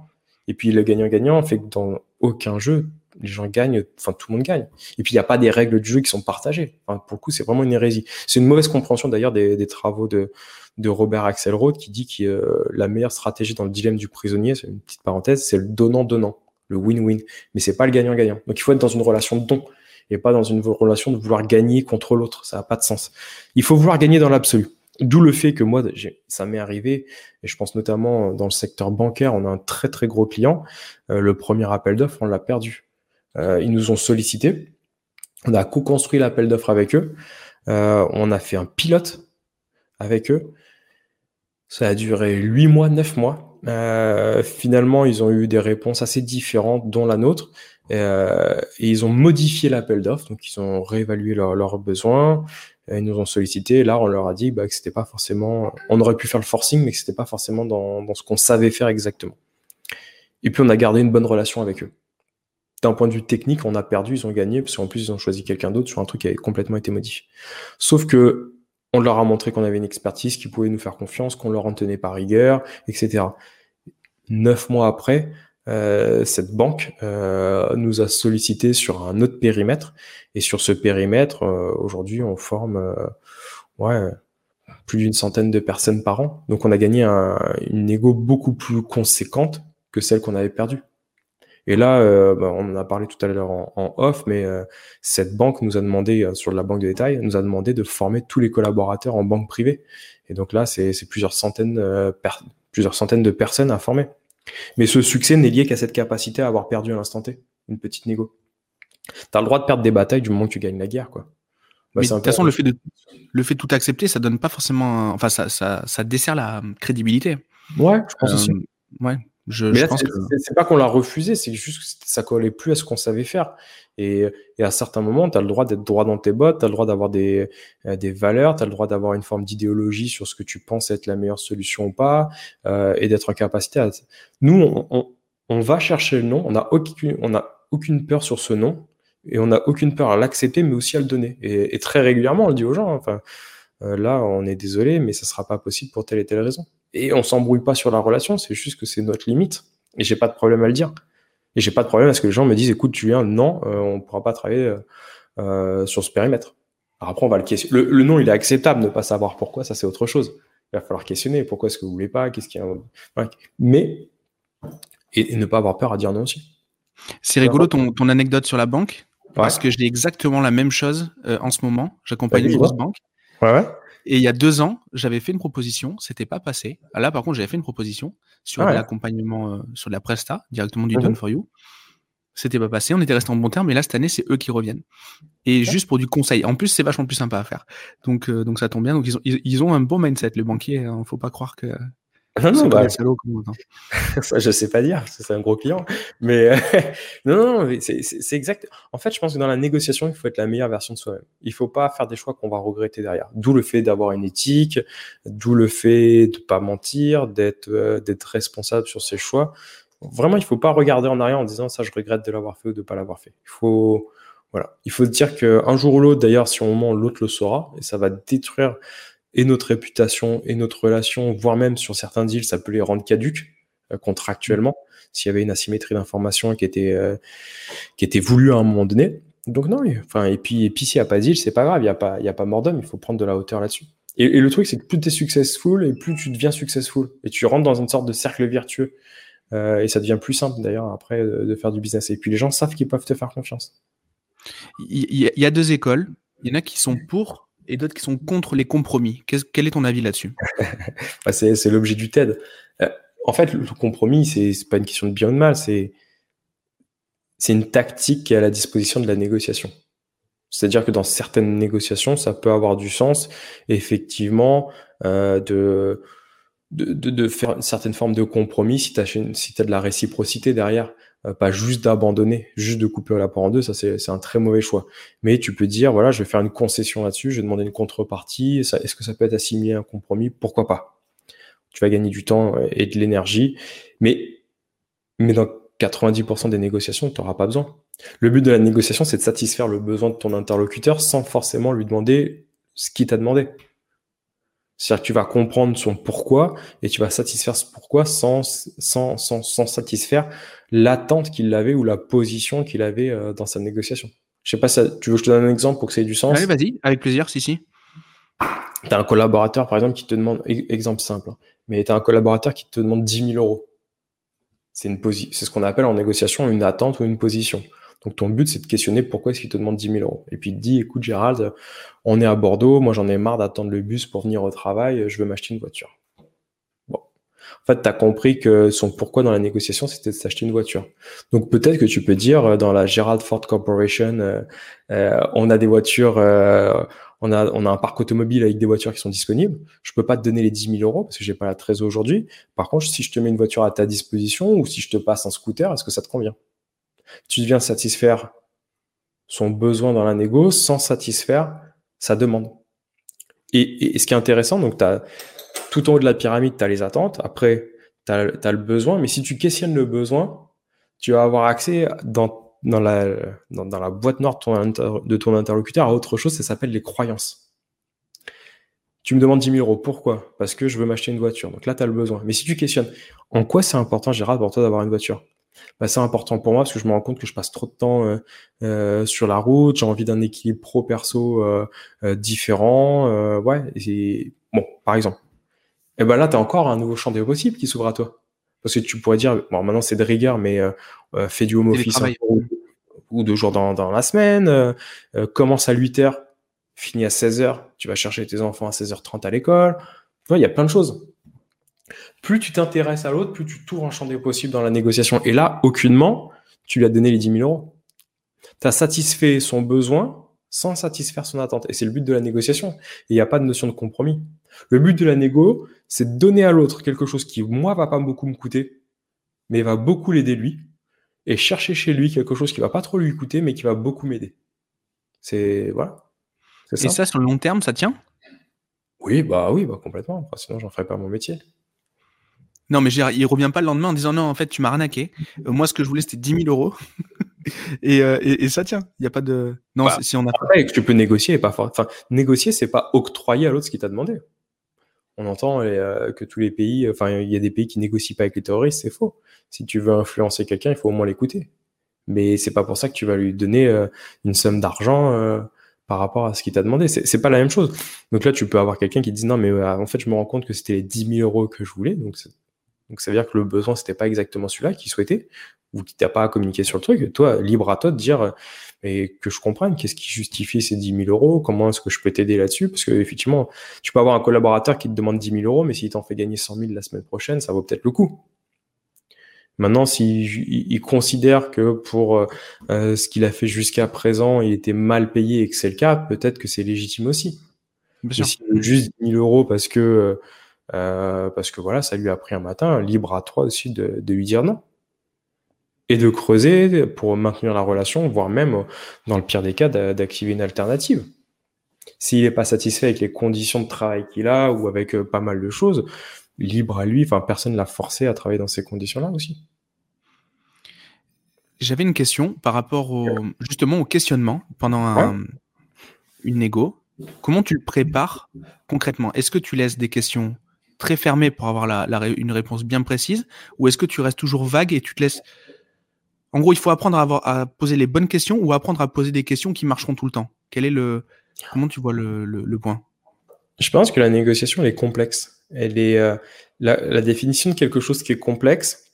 Et puis le gagnant-gagnant fait que dans aucun jeu, les gens gagnent, enfin tout le monde gagne. Et puis il n'y a pas des règles du jeu qui sont partagées. Enfin, pour le coup, c'est vraiment une hérésie. C'est une mauvaise compréhension d'ailleurs des, des, travaux de, de Robert Axelrod qui dit que euh, la meilleure stratégie dans le dilemme du prisonnier, c'est une petite parenthèse, c'est le donnant-donnant, le win-win. Mais c'est pas le gagnant-gagnant. Donc il faut être dans une relation de don et pas dans une relation de vouloir gagner contre l'autre. Ça n'a pas de sens. Il faut vouloir gagner dans l'absolu. D'où le fait que moi, ça m'est arrivé, et je pense notamment dans le secteur bancaire, on a un très très gros client. Euh, le premier appel d'offres, on l'a perdu. Euh, ils nous ont sollicité. On a co-construit l'appel d'offres avec eux. Euh, on a fait un pilote avec eux. Ça a duré 8 mois, 9 mois. Euh, finalement, ils ont eu des réponses assez différentes, dont la nôtre. et ils ont modifié l'appel d'offres. Donc, ils ont réévalué leurs besoins. Ils nous ont sollicité. Là, on leur a dit bah, que c'était pas forcément. On aurait pu faire le forcing, mais que c'était pas forcément dans, dans ce qu'on savait faire exactement. Et puis, on a gardé une bonne relation avec eux d'un point de vue technique, on a perdu, ils ont gagné, parce qu'en plus, ils ont choisi quelqu'un d'autre sur un truc qui avait complètement été modifié. Sauf que on leur a montré qu'on avait une expertise, qu'ils pouvaient nous faire confiance, qu'on leur en tenait par rigueur, etc. Neuf mois après, euh, cette banque euh, nous a sollicité sur un autre périmètre, et sur ce périmètre, euh, aujourd'hui, on forme plus d'une centaine de personnes par an. Donc, on a gagné une égo beaucoup plus conséquente que celle qu'on avait perdue. Et là, euh, bah, on en a parlé tout à l'heure en, off, mais euh, cette banque nous a demandé, euh, sur la banque de détail, nous a demandé de former tous les collaborateurs en banque privée. Et donc là, c'est plusieurs centaines, plusieurs centaines de personnes à former. Mais ce succès n'est lié qu'à cette capacité à avoir perdu à l'instant T, une petite négo. Tu as le droit de perdre des batailles du moment que tu gagnes la guerre, quoi. Bah, de toute façon, le fait de, le fait de tout accepter, ça donne pas forcément, enfin, ça, ça, ça dessert la crédibilité. Ouais, je pense aussi. Ouais. Je, mais c'est pas qu'on l'a refusé, c'est juste que ça collait plus à ce qu'on savait faire. Et, et, à certains moments, tu as le droit d'être droit dans tes bottes, tu as le droit d'avoir des, euh, des valeurs, tu as le droit d'avoir une forme d'idéologie sur ce que tu penses être la meilleure solution ou pas, euh, et d'être en capacité à... Nous, on, on, on, va chercher le nom, on n'a aucune, on a aucune peur sur ce nom, et on n'a aucune peur à l'accepter, mais aussi à le donner. Et, et, très régulièrement, on le dit aux gens, hein, euh, là, on est désolé, mais ça sera pas possible pour telle et telle raison. Et on s'embrouille pas sur la relation, c'est juste que c'est notre limite. Et j'ai pas de problème à le dire. Et j'ai pas de problème à ce que les gens me disent, écoute, Julien, non, euh, on pourra pas travailler euh, euh, sur ce périmètre. Alors après, on va le questionner. Le, nom, il est acceptable, ne pas savoir pourquoi, ça c'est autre chose. Il va falloir questionner. Pourquoi est-ce que vous voulez pas Qu'est-ce qu'il y a Mais et, ne pas avoir peur à dire non aussi. C'est rigolo ton, ton, anecdote sur la banque parce que j'ai exactement la même chose en ce moment. J'accompagne une grosse banque. Ouais, ouais. Et il y a deux ans, j'avais fait une proposition, c'était pas passé. Là, par contre, j'avais fait une proposition sur ah l'accompagnement, euh, sur la Presta, directement du mmh Done for You. C'était pas passé, on était resté en bon terme, mais là, cette année, c'est eux qui reviennent. Et juste pour du conseil. En plus, c'est vachement plus sympa à faire. Donc, euh, donc ça tombe bien. Donc, ils ont, ils, ont un bon mindset, le banquier. Hein. Faut pas croire que. Non, non, bah, [LAUGHS] ça, je sais pas dire, c'est un gros client. Mais [LAUGHS] non, non, c'est exact. En fait, je pense que dans la négociation, il faut être la meilleure version de soi-même. Il faut pas faire des choix qu'on va regretter derrière. D'où le fait d'avoir une éthique, d'où le fait de pas mentir, d'être euh, d'être responsable sur ses choix. Vraiment, il faut pas regarder en arrière en disant ça, je regrette de l'avoir fait ou de pas l'avoir fait. Il faut voilà, il faut dire qu'un jour ou l'autre, d'ailleurs, si on ment, l'autre le saura, et ça va détruire et notre réputation et notre relation, voire même sur certains deals, ça peut les rendre caduques euh, contractuellement s'il y avait une asymétrie d'information qui était euh, qui était voulue à un moment donné. Donc non, enfin et puis et puis s'il n'y a pas de deal, c'est pas grave, il y a pas y a pas mort d'homme, il faut prendre de la hauteur là-dessus. Et, le truc c'est que plus tu es successful et plus tu deviens successful et tu rentres dans une sorte de cercle vertueux euh, et ça devient plus simple d'ailleurs après de, faire du business. Et puis les gens savent qu'ils peuvent te faire confiance. Il y, a deux écoles. Il y en a qui sont pour et d'autres qui sont contre les compromis. quel est ton avis là-dessus? [LAUGHS] Bah, c'est, l'objet du TED. Euh, en fait, le compromis, c'est, pas une question de bien ou de mal, c'est, c'est une tactique qui est à la disposition de la négociation. C'est-à-dire que dans certaines négociations, ça peut avoir du sens, effectivement, euh, de, de, de, faire une certaine forme de compromis si tu as, si as de la réciprocité derrière. Euh, pas juste d'abandonner, juste de couper la part en deux, ça c'est un très mauvais choix. Mais tu peux dire, voilà, je vais faire une concession là-dessus, je vais demander une contrepartie, est-ce que ça peut être assimilé à un compromis? Pourquoi pas? Tu vas gagner du temps euh, et de l'énergie, mais, mais dans 90% des négociations, tu n'auras pas besoin. Le but de la négociation, c'est de satisfaire le besoin de ton interlocuteur sans forcément lui demander ce qu'il t'a demandé. C'est-à-dire que tu vas comprendre son pourquoi et tu vas satisfaire ce pourquoi sans, sans, sans, sans satisfaire l'attente qu'il avait ou la position qu'il avait euh, dans sa négociation. Je sais pas si tu veux que je te donne un exemple pour que ça ait du sens? Allez, vas-y, avec plaisir, si, si. Tu as un collaborateur, par exemple, qui te demande, exemple simple, hein, mais tu as un collaborateur qui te demande 10 000 euros. C'est une c'est ce qu'on appelle en négociation une attente ou une position. Donc ton but, c'est de questionner pourquoi est-ce qu'il te demande 10 000 euros. Et puis il te dit, écoute Gérald, on est à Bordeaux, moi j'en ai marre d'attendre le bus pour venir au travail, je veux m'acheter une voiture. Bon. En fait, tu as compris que son pourquoi dans la négociation, c'était de s'acheter une voiture. Donc peut-être que tu peux dire, euh, dans la Gerald Ford Corporation, euh, euh, on a des voitures... on a, on a un parc automobile avec des voitures qui sont disponibles. Je peux pas te donner les 10 000 euros parce que j'ai pas la trésor aujourd'hui. Par contre, si je te mets une voiture à ta disposition ou si je te passe un scooter, est-ce que ça te convient? Tu viens satisfaire son besoin dans la négo sans satisfaire sa demande. Et, ce qui est intéressant, donc as, tout en haut de la pyramide, tu as les attentes, après tu as, le besoin, mais si tu questionnes le besoin, tu vas avoir accès dans, la, boîte noire de ton, interlocuteur à autre chose, ça s'appelle les croyances. Tu me demandes 10 000 euros, pourquoi? Parce que je veux m'acheter une voiture. Donc là, tu as le besoin. Mais si tu questionnes, en quoi c'est important, Gérard, pour toi d'avoir une voiture? Bah, c'est important pour moi parce que je me rends compte que je passe trop de temps euh, euh, sur la route. J'ai envie d'un équilibre pro-perso euh, différent. ouais, et bon, par exemple. Et ben là, tu as encore un nouveau champ des possibles qui s'ouvre à toi. Parce que tu pourrais dire, bon, maintenant c'est de rigueur, mais fais du home office ou, deux jours dans, dans la semaine, commence à 8 heures, finis à 16 heures, tu vas chercher tes enfants à 16h30 à l'école. Il y a plein de choses plus tu t'intéresses à l'autre, plus tu t'ouvres un champ des possibles dans la négociation. Et là, aucunement, tu lui as donné les 10 000 euros. Tu as satisfait son besoin sans satisfaire son attente. Et c'est le but de la négociation. Il n'y a pas de notion de compromis. Le but de la négo, c'est de donner à l'autre quelque chose qui, moi, va pas beaucoup me coûter, mais va beaucoup l'aider lui. Et chercher chez lui quelque chose qui va pas trop lui coûter, mais qui va beaucoup m'aider. C'est, voilà. Et ça, sur le long terme, ça tient? Oui, bah oui, bah complètement. sinon, j'en ferais pas mon métier. Non, mais il revient pas le lendemain en disant non, en fait, tu m'as arnaqué. Euh, moi, ce que je voulais, c'était 10 000 euros. [LAUGHS] Euh, et, ça tient. Il n'y a pas de. Non, bah, si on a. Après, tu peux négocier, pas. Enfin, négocier, c'est pas octroyer à l'autre ce qu'il t'a demandé. On entend euh, que tous les pays, enfin, il y a des pays qui négocient pas avec les terroristes, c'est faux. Si tu veux influencer quelqu'un, il faut au moins l'écouter. Mais c'est pas pour ça que tu vas lui donner une somme d'argent par rapport à ce qu'il t'a demandé. C'est pas la même chose. Donc là, tu peux avoir quelqu'un qui dit non, mais en fait, je me rends compte que c'était les 10 000 euros que je voulais. Donc donc ça veut dire que le besoin, c'était pas exactement celui-là qu'il souhaitait, ou qu'il t'a pas à communiquer sur le truc. Toi, libre à toi de dire, mais que je comprenne, qu'est-ce qui justifie ces 10 000 euros, comment est-ce que je peux t'aider là-dessus? Parce que effectivement, tu peux avoir un collaborateur qui te demande 10 000 euros, mais s'il t'en fait gagner 100 000 la semaine prochaine, ça vaut peut-être le coup. Maintenant, s'il il considère que pour euh, ce qu'il a fait jusqu'à présent, il était mal payé et que c'est le cas, peut-être que c'est légitime aussi. Bien sûr. juste 10 000 euros parce que parce que voilà, ça lui a pris un matin, libre à toi aussi de, de lui dire non et de creuser pour maintenir la relation, voire même, dans le pire des cas, d'activer une alternative. S'il n'est pas satisfait avec les conditions de travail qu'il a ou avec euh, pas mal de choses, libre à lui, enfin personne ne l'a forcé à travailler dans ces conditions-là aussi. J'avais une question par rapport au, justement au questionnement pendant une négo. Comment tu le prépares concrètement? Est-ce que tu laisses des questions très fermées pour avoir une réponse bien précise ou est-ce que tu restes toujours vague et tu te laisses en gros, il faut apprendre à, poser les bonnes questions ou apprendre à poser des questions qui marcheront tout le temps? Quel est le, comment tu vois le, point? Je pense que la négociation elle est complexe. Elle est euh, la, définition de quelque chose qui est complexe,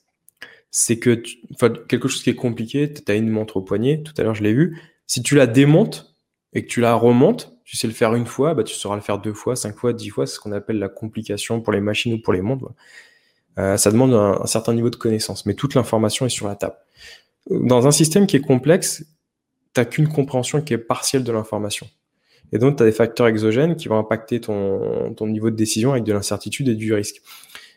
c'est que quelque chose qui est compliqué. Tu as une montre au poignet. Tout à l'heure, je l'ai vu. Si tu la démontes et que tu la remontes, tu sais le faire une fois, bah, tu sauras le faire deux fois, cinq fois, dix fois. C'est ce qu'on appelle la complication pour les machines ou pour les montres. Euh, ça demande un, certain niveau de connaissance, mais toute l'information est sur la table dans un système qui est complexe, t'as qu'une compréhension qui est partielle de l'information. Et donc, tu as des facteurs exogènes qui vont impacter ton, ton niveau de décision avec de l'incertitude et du risque.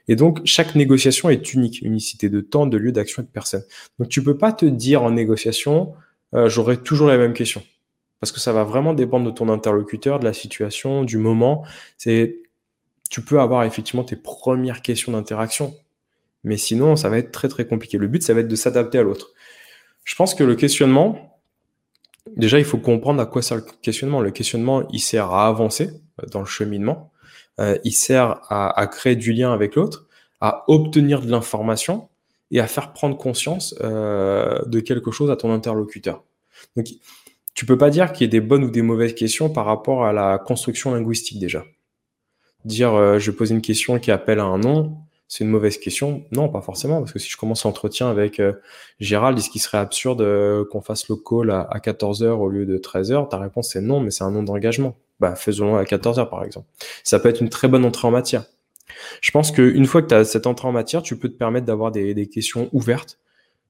Et donc, chaque négociation est unique, unicité de temps, de lieu, d'action et de personne. Donc, tu peux pas te dire en négociation, euh, j'aurai toujours la même question. Parce que ça va vraiment dépendre de ton interlocuteur, de la situation, du moment. C'est, tu peux avoir effectivement tes premières questions d'interaction. Mais sinon, ça va être très, très compliqué. Le but, ça va être de s'adapter à l'autre. Je pense que le questionnement, déjà, il faut comprendre à quoi sert le questionnement. Le questionnement, il sert à avancer dans le cheminement. Euh, il sert à, créer du lien avec l'autre, à obtenir de l'information et à faire prendre conscience euh, de quelque chose à ton interlocuteur. Donc, tu peux pas dire qu'il y ait des bonnes ou des mauvaises questions par rapport à la construction linguistique déjà. Dire, je pose une question qui appelle à un nom, c'est une mauvaise question Non, pas forcément, parce que si je commence l'entretien avec euh, Gérald, est-ce qu'il serait absurde euh, qu'on fasse le call à, 14h au lieu de 13h Ta réponse c'est non, mais c'est un nom d'engagement. Bah, faisons-le à 14h par exemple. Ça peut être une très bonne entrée en matière. Je pense qu'une fois que tu as cette entrée en matière, tu peux te permettre d'avoir des questions ouvertes.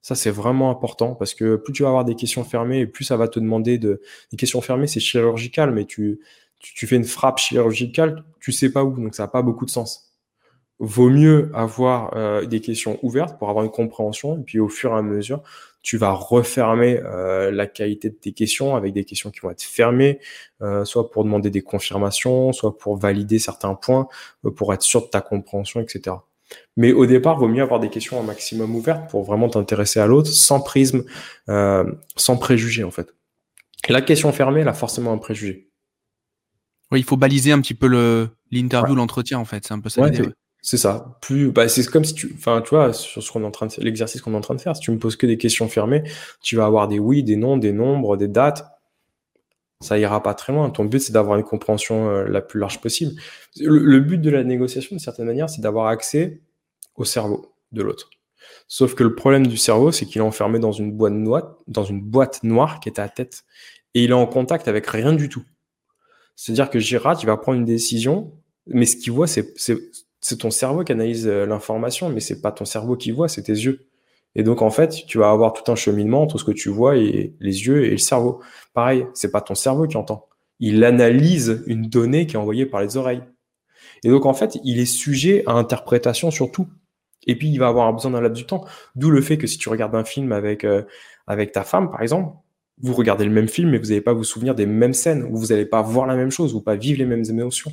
Ça, c'est vraiment important parce que plus tu vas avoir des questions fermées et plus ça va te demander de. Les questions fermées, c'est chirurgical, mais tu, tu, fais une frappe chirurgicale, tu sais pas où, donc ça n'a pas beaucoup de sens vaut mieux avoir euh, des questions ouvertes pour avoir une compréhension, et puis au fur et à mesure, tu vas refermer euh, la qualité de tes questions avec des questions qui vont être fermées, euh, soit pour demander des confirmations, soit pour valider certains points, pour être sûr de ta compréhension, etc. Mais au départ, vaut mieux avoir des questions un maximum ouvertes pour vraiment t'intéresser à l'autre, sans prisme, sans préjugés en fait. La question fermée, elle a forcément un préjugé. Oui, il faut baliser un petit peu le l'interview, l'entretien en fait. C'est un peu ça c'est ça. Plus, bah, c'est comme si tu, enfin, tu vois, sur ce qu'on est en train de, l'exercice qu'on est en train de faire. Si tu me poses que des questions fermées, tu vas avoir des oui, des non, des nombres, des dates. Ça ira pas très loin. Ton but, c'est d'avoir une compréhension euh, la plus large possible. Le, but de la négociation, d'une certaine manière, c'est d'avoir accès au cerveau de l'autre. Sauf que le problème du cerveau, c'est qu'il est enfermé dans une boîte noire, dans une boîte noire qui est ta tête. Et il est en contact avec rien du tout. C'est-à-dire que Girard, il va prendre une décision, mais ce qu'il voit, c'est c'est ton cerveau qui analyse euh, l'information, mais c'est pas ton cerveau qui voit, c'est tes yeux. Et donc en fait, tu vas avoir tout un cheminement entre ce que tu vois et les yeux et le cerveau. Pareil, c'est pas ton cerveau qui entend. Il analyse une donnée qui est envoyée par les oreilles. Et donc en fait, il est sujet à interprétation sur tout. Et puis il va avoir besoin d'un laps du temps. D'où le fait que si tu regardes un film avec euh, avec ta femme, par exemple, vous regardez le même film, mais vous n'allez pas vous souvenir des mêmes scènes, ou vous n'allez pas voir la même chose, ou pas vivre les mêmes émotions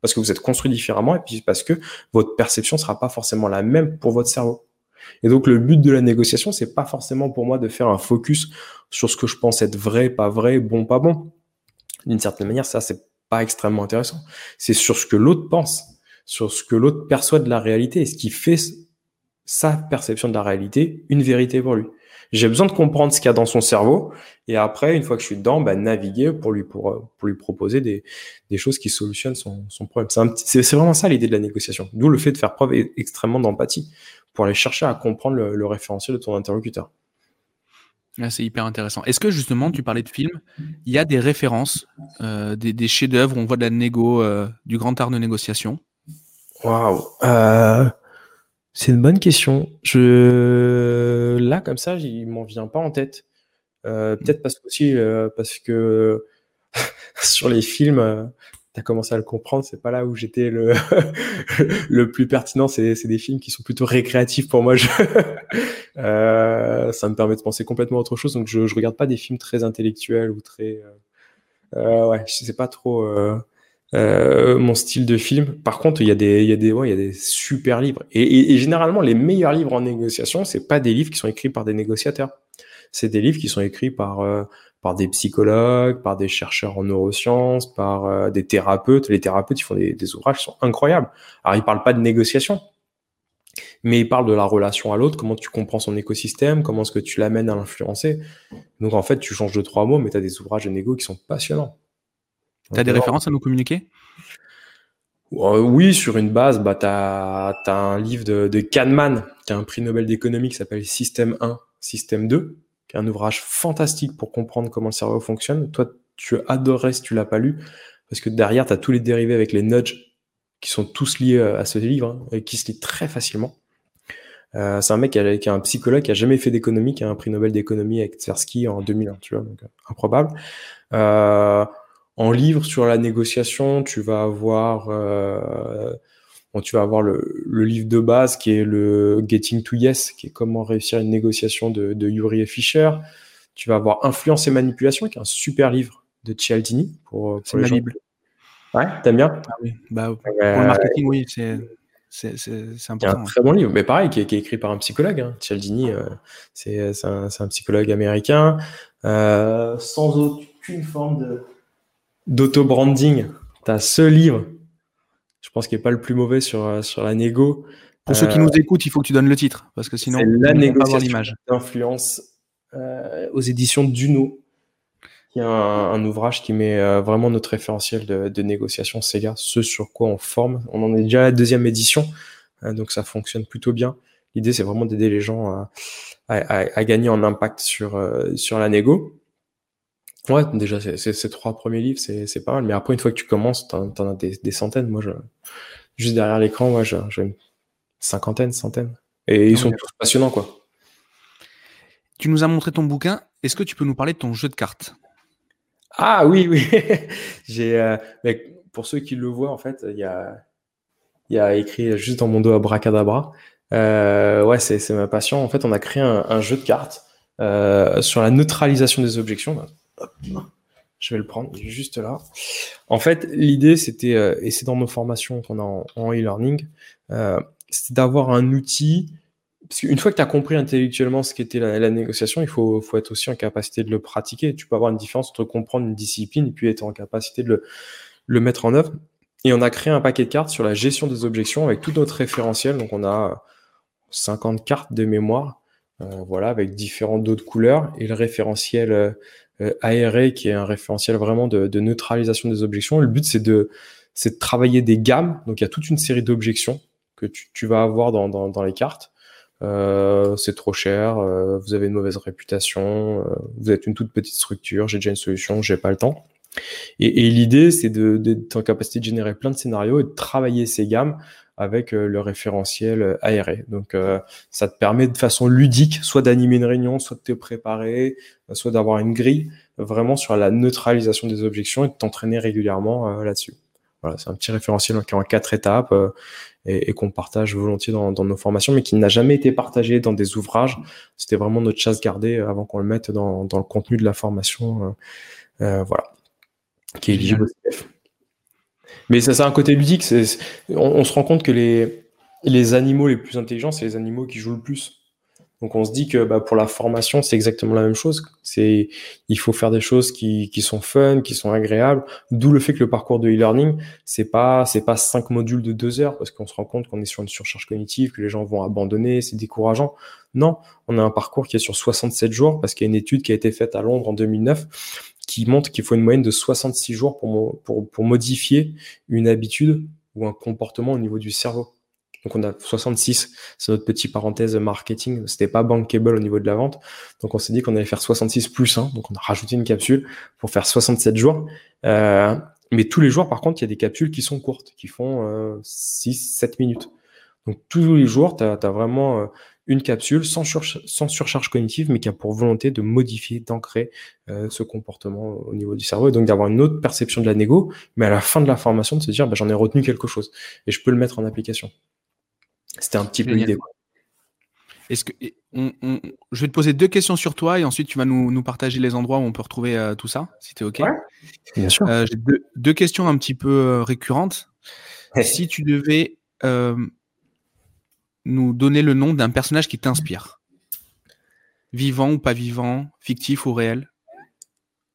parce que vous êtes construit différemment et puis parce que votre perception sera pas forcément la même pour votre cerveau. Et donc le but de la négociation, c'est pas forcément pour moi de faire un focus sur ce que je pense être vrai, pas vrai, bon, pas bon. D'une certaine manière, ça c'est pas extrêmement intéressant. C'est sur ce que l'autre pense, sur ce que l'autre perçoit de la réalité et ce qui fait sa perception de la réalité une vérité pour lui. J'ai besoin de comprendre ce qu'il y a dans son cerveau et après, une fois que je suis dedans, bah, naviguer pour lui, pour, pour lui proposer des, des choses qui solutionnent son, son problème. C'est vraiment ça l'idée de la négociation. D'où le fait de faire preuve e-, extrêmement d'empathie pour aller chercher à comprendre le, le référentiel de ton interlocuteur. c'est hyper intéressant. Est-ce que justement, tu parlais de films, il y a des références, euh, des, des chefs-d'œuvre, on voit de la négo, euh, du grand art de négociation? Waouh euh, c'est une bonne question. Je là comme ça, il m'en vient pas en tête. Euh, peut-être parce que aussi parce que [LAUGHS] sur les films, euh, as commencé à le comprendre. C'est pas là où j'étais le, [LAUGHS] le plus pertinent. C'est des films qui sont plutôt récréatifs pour moi. Je... [LAUGHS] euh, ça me permet de penser complètement à autre chose. Donc, je, je regarde pas des films très intellectuels ou très. Euh, euh ouais, je sais pas trop. Mon style de film. Par contre, il y a des, il y a des, ouais, il y a des super livres. Et, généralement, les meilleurs livres en négociation, c'est pas des livres qui sont écrits par des négociateurs. C'est des livres qui sont écrits par par des psychologues, par des chercheurs en neurosciences, par euh, des thérapeutes. Les thérapeutes, ils font des, des, ouvrages qui sont incroyables. Alors, ils parlent pas de négociation, mais ils parlent de la relation à l'autre, comment tu comprends son écosystème, comment est-ce que tu l'amènes à l'influencer. Donc, en fait, tu changes de trois mots, mais tu as des ouvrages de négo qui sont passionnants. Tu as des références à nous communiquer? Euh, Oui, sur une base, bah, tu as, as, un livre de, de Kahneman, qui a un prix Nobel d'économie qui s'appelle Système 1, Système 2 qui est un ouvrage fantastique pour comprendre comment le cerveau fonctionne. Toi, tu adorerais si tu l'as pas lu, parce que derrière, tu as tous les dérivés avec les nudges qui sont tous liés à ce livre, hein, et qui se lit très facilement. Euh, c'est un mec qui, est un psychologue qui a jamais fait d'économie, qui a un prix Nobel d'économie avec Tversky en 2001, tu vois, donc euh, improbable. Euh, en livre sur la négociation, tu vas avoir euh, tu vas avoir le, le, livre de base qui est le Getting to Yes, qui est comment réussir une négociation de, de Yuri et Fischer. Tu vas avoir Influence et manipulation, qui est un super livre de Cialdini pour, pour les Bible. Ouais, t'aimes bien? Ah oui. bah, Pour euh, le marketing, oui, c'est c'est important. un très bon livre, mais pareil, qui est, qui est écrit par un psychologue. Hein. Cialdini, euh, c'est un, un, psychologue américain, euh, sans aucune forme de d'auto-branding. Tu as ce livre pense qu'il n'est pas le plus mauvais sur, euh, sur la négo. Pour ceux qui nous euh, écoutent, il faut que tu donnes le titre, parce que sinon, la négociation d'influence euh, aux éditions Duno, qui est un, un ouvrage qui met vraiment notre référentiel de, de, négociation Sega, ce sur quoi on forme. On en est déjà à la deuxième édition, euh, donc ça fonctionne plutôt bien. L'idée, c'est vraiment d'aider les gens à, à, à, gagner en impact sur, sur la négo. Ouais, déjà, ces trois premiers livres, c'est pas mal. Mais après, une fois que tu commences, t'en en as des, des, centaines. Moi, je, juste derrière l'écran, moi, j'ai une cinquantaine, centaine. Et ils sont tous passionnants, quoi. Tu nous as montré ton bouquin. Est-ce que tu peux nous parler de ton jeu de cartes? Ah oui, oui. [LAUGHS] j'ai, euh, pour ceux qui le voient, en fait, il y a, il y a écrit juste dans mon dos abracadabra. Euh, ouais, c'est ma passion. En fait, on a créé un, un jeu de cartes euh, sur la neutralisation des objections. Je vais le prendre juste là. En fait, l'idée, c'était, euh, et c'est dans nos formations qu'on a en e-learning, euh, c'était d'avoir un outil. Parce qu'une fois que tu as compris intellectuellement ce qu'était la, négociation, il faut, faut, être aussi en capacité de le pratiquer. Tu peux avoir une différence entre comprendre une discipline et puis être en capacité de le, mettre en œuvre. Et on a créé un paquet de cartes sur la gestion des objections avec tout notre référentiel. Donc, on a 50 cartes de mémoire, euh, voilà, avec différentes d'autres couleurs et le référentiel euh, ARA qui est un référentiel vraiment de, de neutralisation des objections. Le but, c'est de, c'est de travailler des gammes. Donc, il y a toute une série d'objections que tu, tu, vas avoir dans, dans, dans les cartes. Euh, c'est trop cher, euh, vous avez une mauvaise réputation, euh, vous êtes une toute petite structure, j'ai déjà une solution, j'ai pas le temps. Et, et l'idée, c'est d'être de, en capacité de générer plein de scénarios et de travailler ces gammes avec euh, le référentiel euh, aéré. Donc, euh, ça te permet de façon ludique, soit d'animer une réunion, soit de te préparer, soit d'avoir une grille vraiment sur la neutralisation des objections et de t'entraîner régulièrement là-dessus. Voilà, c'est un petit référentiel qui est en quatre étapes et, et qu'on partage volontiers dans, dans, nos formations, mais qui n'a jamais été partagé dans des ouvrages. C'était vraiment notre chasse gardée avant qu'on le mette dans, dans, le contenu de la formation. Euh, voilà, qui est éligible au CF. Mais ça, c'est un côté ludique. On, on, se rend compte que les, les animaux les plus intelligents, c'est les animaux qui jouent le plus. Donc on se dit que bah, pour la formation, c'est exactement la même chose. C'est il faut faire des choses qui, qui sont fun, qui sont agréables. D'où le fait que le parcours de e-learning, c'est pas c'est pas cinq modules de deux heures parce qu'on se rend compte qu'on est sur une surcharge cognitive, que les gens vont abandonner, c'est décourageant. Non, on a un parcours qui est sur 67 jours parce qu'il y a une étude qui a été faite à Londres en 2009 qui montre qu'il faut une moyenne de 66 jours pour, pour, pour modifier une habitude ou un comportement au niveau du cerveau. Donc on a 66, c'est notre petit parenthèse marketing, c'était pas bankable au niveau de la vente. Donc on s'est dit qu'on allait faire 66 plus 1, donc on a rajouté une capsule pour faire 67 jours. Euh, mais tous les jours, par contre, il y a des capsules qui sont courtes, qui font euh, 6-7 minutes. Donc tous les jours, tu as, vraiment euh, une capsule sans, sans, surcharge cognitive, mais qui a pour volonté de modifier, d'ancrer euh, ce comportement au niveau du cerveau, et donc d'avoir une autre perception de la négo, mais à la fin de la formation, de se dire, bah, j'en ai retenu quelque chose, et je peux le mettre en application. C'était un petit peu l'idée. Est-ce que je vais te poser deux questions sur toi et ensuite tu vas nous, partager les endroits où on peut retrouver euh, tout ça, si tu es OK. bien sûr. Euh, j'ai deux, questions un petit peu récurrentes. Si tu devais nous donner le nom d'un personnage qui t'inspire Vivant ou pas vivant Fictif ou réel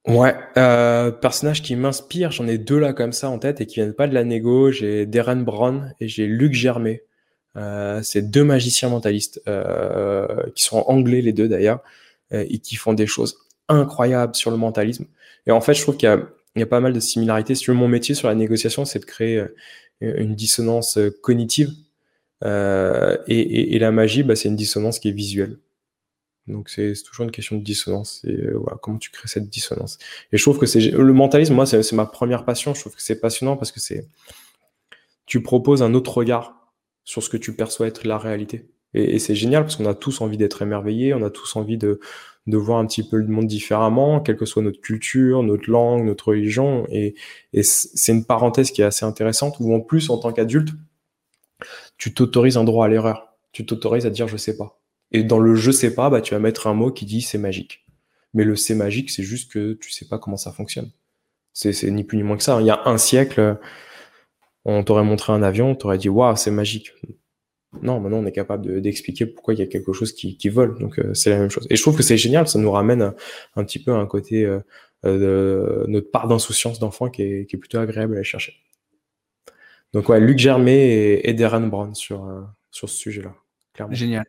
Ouais, euh, personnage qui m'inspire, j'en ai deux là comme ça en tête et qui viennent pas de la négo. J'ai Darren Brown et j'ai Luc Germain. Euh, c'est deux magiciens mentalistes euh, qui sont anglais les deux d'ailleurs euh, et qui font des choses incroyables sur le mentalisme. Et en fait, je trouve qu'il y, y a, pas mal de similarités. Si mon métier sur la négociation, c'est de créer une dissonance cognitive euh, et, et, la magie, bah, c'est une dissonance qui est visuelle. Donc c'est toujours une question de dissonance. Et euh, voilà, comment tu crées cette dissonance. Et je trouve que c'est le mentalisme, moi, c'est ma première passion. Je trouve que c'est passionnant parce que c'est tu proposes un autre regard sur ce que tu perçois être la réalité. Et, et c'est génial parce qu'on a tous envie d'être émerveillés, on a tous envie de, de voir un petit peu le monde différemment, quelle que soit notre culture, notre langue, notre religion. Et, et c'est une parenthèse qui est assez intéressante où en plus, en tant qu'adulte, tu t'autorises un droit à l'erreur. Tu t'autorises à dire je sais pas. Et dans le je sais pas, bah, tu vas mettre un mot qui dit c'est magique. Mais le c'est magique, c'est juste que tu sais pas comment ça fonctionne. C'est ni plus ni moins que ça. Il y a un siècle, on t'aurait montré un avion, on t'aurait dit waouh, c'est magique. Non, maintenant on est capable d'expliquer pourquoi il y a quelque chose qui, qui vole. Donc euh, c'est la même chose. Et je trouve que c'est génial, ça nous ramène un, petit peu à un côté euh, euh, de notre part d'insouciance d'enfant qui est, qui est plutôt agréable à chercher. Donc ouais, Luc Germain et, Darren Brown sur, euh, sur ce sujet-là, clairement. Génial.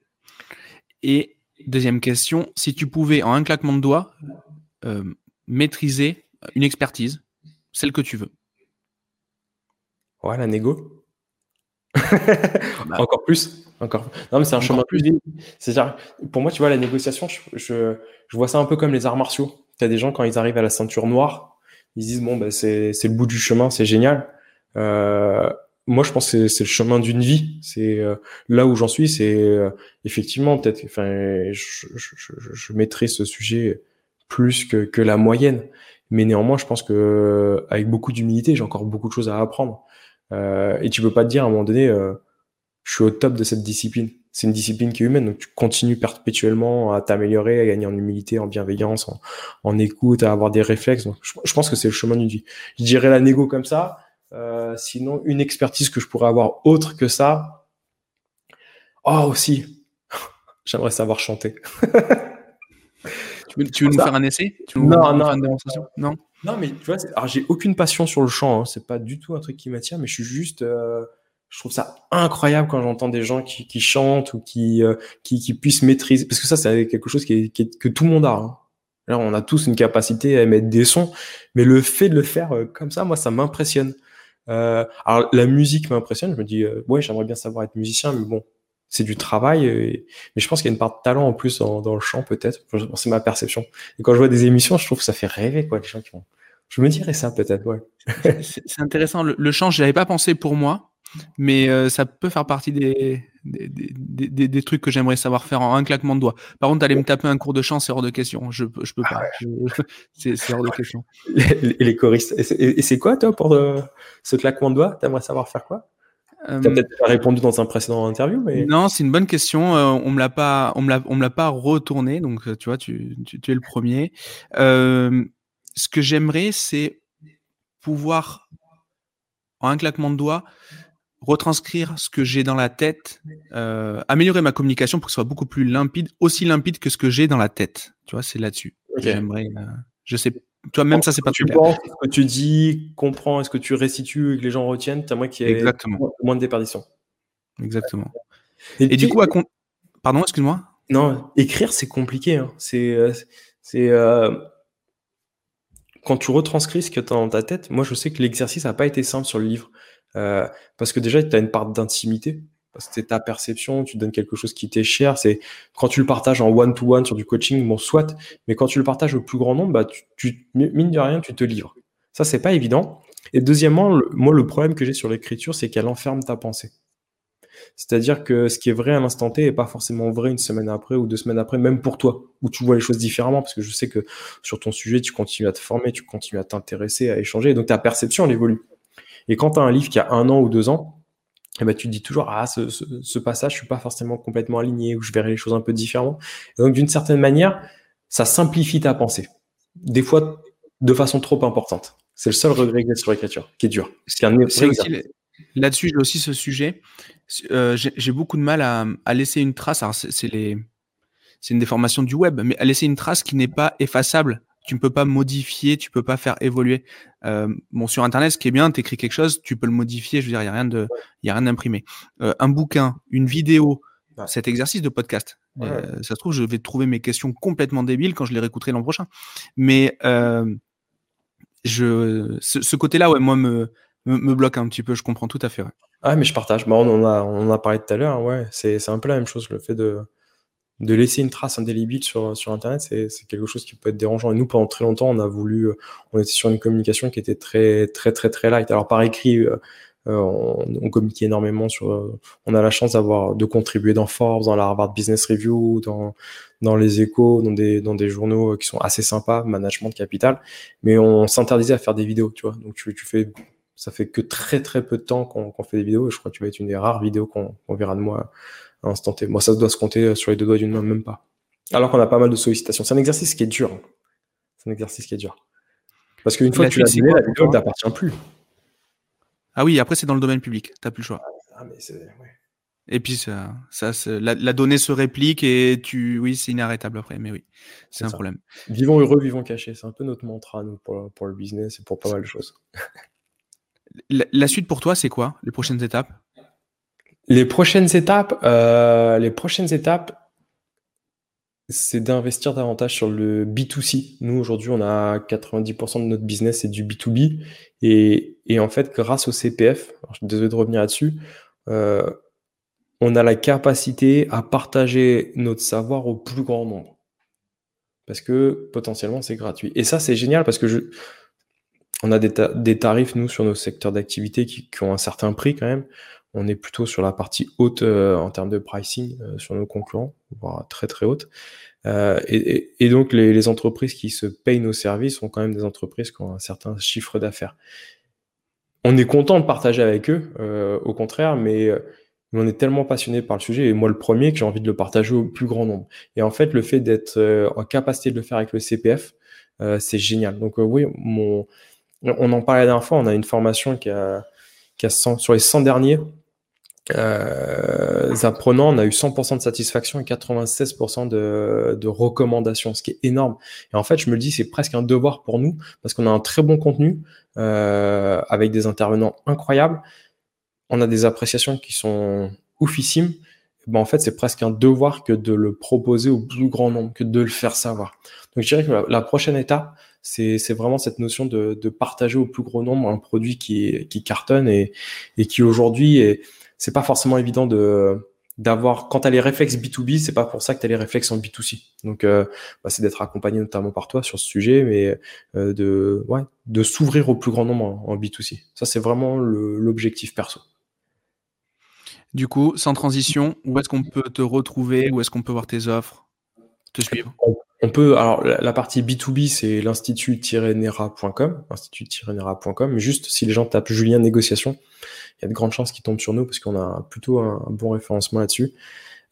Et deuxième question, si tu pouvais en un claquement de doigts euh, maîtriser une expertise, celle que tu veux. Ouais, la négo. Bah. [LAUGHS] Encore plus. Encore. Non, mais c'est un chemin plus. C'est-à-dire, pour moi, tu vois, la négociation, je, je, je, vois ça un peu comme les arts martiaux. Tu as des gens, quand ils arrivent à la ceinture noire, ils disent, bon, bah, c'est le bout du chemin, c'est génial. Euh, moi, je pense que c'est le chemin d'une vie. C'est euh, là où j'en suis, c'est euh, effectivement peut-être. Enfin, je, je, je, mettrai ce sujet plus que, que la moyenne, mais néanmoins, je pense que avec beaucoup d'humilité, j'ai encore beaucoup de choses à apprendre. Euh, et tu peux pas te dire à un moment donné, je suis au top de cette discipline. C'est une discipline qui est humaine, donc tu continues perpétuellement à t'améliorer, à gagner en humilité, en bienveillance, en, en écoute, à avoir des réflexes. Donc, je, je pense que c'est le chemin d'une vie. Je dirais la négo comme ça euh, sinon, une expertise que je pourrais avoir autre que ça. Oh, aussi, [LAUGHS] j'aimerais savoir chanter. tu veux, tu veux nous faire un essai? Non, non, non? Non, mais tu vois, alors j'ai aucune passion sur le chant. Hein. C'est pas du tout un truc qui m'attire, mais je suis juste. Euh, je trouve ça incroyable quand j'entends des gens qui, qui chantent ou qui, euh, qui, qui puissent maîtriser. Parce que ça, c'est quelque chose qui est, qui est, que tout le monde a. Hein. Alors, on a tous une capacité à émettre des sons, mais le fait de le faire comme ça, moi, ça m'impressionne. Euh, alors la musique m'impressionne, je me dis euh, ouais j'aimerais bien savoir être musicien, mais bon c'est du travail, mais je pense qu'il y a une part de talent en plus dans, le chant peut-être, c'est ma perception. Et quand je vois des émissions, je trouve que ça fait rêver quoi les gens qui vont. Je me dirais ça peut-être ouais. c'est intéressant, le, le chant je n'avais pas pensé pour moi, mais euh, ça peut faire partie des, des, des, des, trucs que j'aimerais savoir faire en un claquement de doigts. Par contre, aller me taper un cours de chant, c'est hors de question. Je, je peux pas. [LAUGHS] c'est hors de question. [LAUGHS] Et les choristes. Et c'est quoi, toi, pour euh, ce claquement de doigts? T'aimerais savoir faire quoi? Tu as euh, peut-être pas répondu dans un précédent interview, mais non, c'est une bonne question. on me l'a pas, on me l'a, on me l'a pas retourné, donc tu vois, tu, tu, tu es le premier. ce que j'aimerais, c'est pouvoir en un claquement de doigts retranscrire ce que j'ai dans la tête, euh, améliorer ma communication pour que ce soit beaucoup plus limpide, aussi limpide que ce que j'ai dans la tête. Tu vois, c'est là-dessus. J'aimerais. Euh, je sais. Toi, même ça, c'est pas tu penses, ce que tu dis, comprends, est-ce que tu restitues et que les gens retiennent, t'as moins qu'il y ait Exactement. moins de déperdition. Exactement. Et, du coup, à pardon, excuse-moi. Non, écrire, c'est compliqué. Hein. C'est, euh, c'est quand tu retranscris ce que tu as dans ta tête. Moi, je sais que l'exercice n'a pas été simple sur le livre. Euh, parce que déjà, tu as une part d'intimité. Parce que c'est ta perception, tu donnes quelque chose qui t'est cher. C'est quand tu le partages en one-to-one sur du coaching, bon, soit, mais quand tu le partages au plus grand nombre, bah, tu, mine de rien, tu te livres. Ça, c'est pas évident. Et deuxièmement, moi, le problème que j'ai sur l'écriture, c'est qu'elle enferme ta pensée. C'est-à-dire que ce qui est vrai à l'instant T est pas forcément vrai une semaine après ou deux semaines après, même pour toi, où tu vois les choses différemment, parce que je sais que sur ton sujet, tu continues à te former, tu continues à t'intéresser, à échanger, donc ta perception, elle évolue. Et quand tu as un livre qui a un an ou deux ans, eh ben, tu te dis toujours, ah, ce, ce, passage, je suis pas forcément complètement aligné, ou je verrai les choses un peu différemment. Et donc, d'une certaine manière, ça simplifie ta pensée. Des fois, de façon trop importante. C'est le seul regret que j'ai sur l'écriture, qui est dur. Là-dessus, j'ai aussi ce sujet. Euh, j'ai beaucoup de mal à, à, laisser une trace. Alors, c'est les, c'est une déformation du web, mais à laisser une trace qui n'est pas effaçable. Tu ne peux pas modifier, tu peux pas faire évoluer. Euh, bon, sur Internet, ce qui est bien, tu écris quelque chose, tu peux le modifier. Je veux dire, il n'y a rien de, il y a rien d'imprimé. Euh, un bouquin, une vidéo, cet exercice de podcast. Euh, ça se trouve, je vais trouver mes questions complètement débiles quand je les réécouterai l'an prochain. Mais je, ce, côté-là, ouais, moi, me, me, bloque un petit peu. Je comprends tout à fait. Ah, mais je partage. Bon, on, en a, on a parlé tout à l'heure. Ouais, c'est un peu la même chose. Le fait de, de laisser une trace indélébile sur, sur Internet, c'est quelque chose qui peut être dérangeant. Et nous, pendant très longtemps, on a voulu, on était sur une communication qui était très, très, très, très light. Alors, par écrit, euh, euh, on, on, communique énormément sur. Euh, on a la chance d'avoir de contribuer dans Forbes, dans la Harvard Business Review, dans dans les Échos, dans des dans des journaux qui sont assez sympas, Management Capital. Mais on s'interdisait à faire des vidéos, tu vois. Donc tu, tu fais ça fait que très très peu de temps qu'on fait des vidéos. Je crois que tu vas être une des rares vidéos qu'on verra de moi à instant T. Moi, ça doit se compter sur les deux doigts d'une main, même pas. Alors qu'on a pas mal de sollicitations. C'est un exercice qui est dur. Hein. C'est un exercice qui est dur. Parce qu'une fois que tu l'as donné, la vidéo ne t'appartient plus. Ah oui, après, c'est dans le domaine public. Tu n'as plus le choix. Ah, et puis, ça, ça la, donnée se réplique et tu, oui, c'est inarrêtable après. Mais oui, c'est un problème. Vivons heureux, vivons cachés. C'est un peu notre mantra, nous, pour, pour, le business et pour pas mal de choses. la, suite pour toi, c'est quoi Les prochaines étapes? Les prochaines étapes, euh, les prochaines étapes, c'est d'investir davantage sur le B2C. Nous, aujourd'hui, on a 90% de notre business, c'est du B2B. Et, et, en fait, grâce au CPF, je suis désolé de revenir là-dessus, euh, on a la capacité à partager notre savoir au plus grand nombre. Parce que potentiellement, c'est gratuit. Et ça, c'est génial parce que je, on a des, tarifs, nous, sur nos secteurs d'activité qui, qui, ont un certain prix quand même. On est plutôt sur la partie haute euh, en termes de pricing euh, sur nos concurrents, voire très très haute. Euh, et, donc les, entreprises qui se payent nos services sont quand même des entreprises qui ont un certain chiffre d'affaires. On est content de partager avec eux, au contraire, mais, on est tellement passionné par le sujet, et moi le premier, que j'ai envie de le partager au plus grand nombre. Et en fait, le fait d'être en capacité de le faire avec le CPF, c'est génial. Donc oui, on en parlait la dernière fois, on a une formation qui a, qui a 100, sur les 100 derniers, euh, apprenants, on a eu 100% de satisfaction et 96% de, de recommandations, ce qui est énorme. Et en fait, je me le dis, c'est presque un devoir pour nous parce qu'on a un très bon contenu euh, avec des intervenants incroyables. On a des appréciations qui sont oufissimes. Ben, en fait, c'est presque un devoir que de le proposer au plus grand nombre, que de le faire savoir. Donc, je dirais que la, prochaine étape, c'est vraiment cette notion de, de, partager au plus grand nombre un produit qui, qui cartonne et, et qui aujourd'hui est c'est pas forcément évident de d'avoir quand tu as les réflexes B2B, c'est pas pour ça que tu as les réflexes en B2C. Donc euh, bah, c'est d'être accompagné notamment par toi sur ce sujet mais euh, de ouais, de s'ouvrir au plus grand nombre en, B2C. Ça c'est vraiment l'objectif perso. Du coup, sans transition, où est-ce qu'on peut te retrouver, où est-ce qu'on peut voir tes offres, on peut, alors la, partie B2B, c'est l'institut-nera.com, institut-nera.com, juste si les gens tapent Julien Négociation, il y a de grandes chances qu'ils tombent sur nous parce qu'on a plutôt un, bon référencement là-dessus.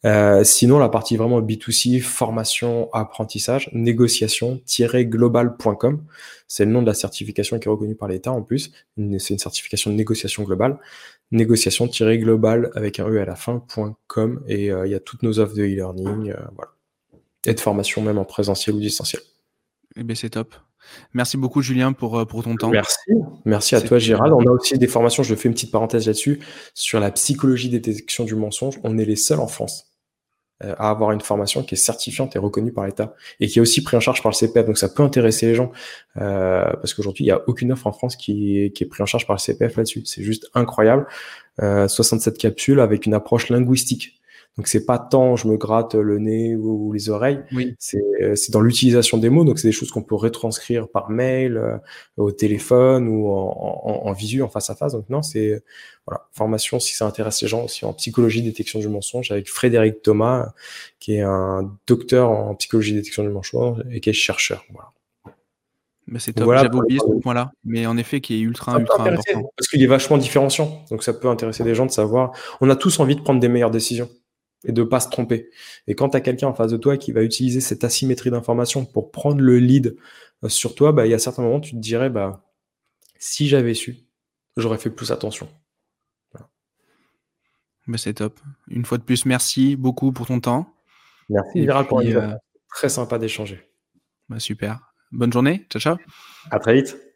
Euh, sinon, la partie vraiment B2C, formation, apprentissage, négociation-global.com, c'est le nom de la certification qui est reconnue par l'État en plus. C'est une certification de négociation globale. Négociation-global avec un E à la fin.com et euh, il y a toutes nos offres de e-learning. Euh, et de formation même en présentiel ou distanciel. Eh bien, c'est top. Merci beaucoup, Julien, pour, euh, pour ton temps. Merci. Merci à toi, Gérald. On a aussi des formations, je fais une petite parenthèse là-dessus, sur la psychologie des détections du mensonge. On est les seuls en France euh, à avoir une formation qui est certifiante et reconnue par l'État et qui est aussi prise en charge par le CPF. Donc, ça peut intéresser les gens euh, parce qu'aujourd'hui, il n'y a aucune offre en France qui est, qui est prise en charge par le CPF là-dessus. C'est juste incroyable. 67 capsules avec une approche linguistique. Donc c'est pas tant je me gratte le nez ou, les oreilles, oui. c'est dans l'utilisation des mots. Donc c'est des choses qu'on peut retranscrire par mail, euh, au téléphone ou en, en, en, visu, en face à face. Donc non, c'est voilà, formation si ça intéresse les gens aussi en psychologie détection du mensonge avec Frédéric Thomas, qui est un docteur en psychologie détection du mensonge et qui est chercheur. Voilà. Bah, c'est top. J'avais oublié ce point-là, mais en effet, qui est ultra, ultra important. Parce qu'il est vachement différenciant, donc ça peut intéresser des gens de savoir. On a tous envie de prendre des meilleures décisions et de pas se tromper. Et quand tu as quelqu'un en face de toi qui va utiliser cette asymétrie d'information pour prendre le lead euh, sur toi, bah, il y a certains moments, tu te dirais, bah, si j'avais su, j'aurais fait plus attention. Bah, c'est top. Une fois de plus, merci beaucoup pour ton temps. Merci, Vira, pour euh... Très sympa d'échanger. Bah, super. Bonne journée. Ciao, ciao. À très vite.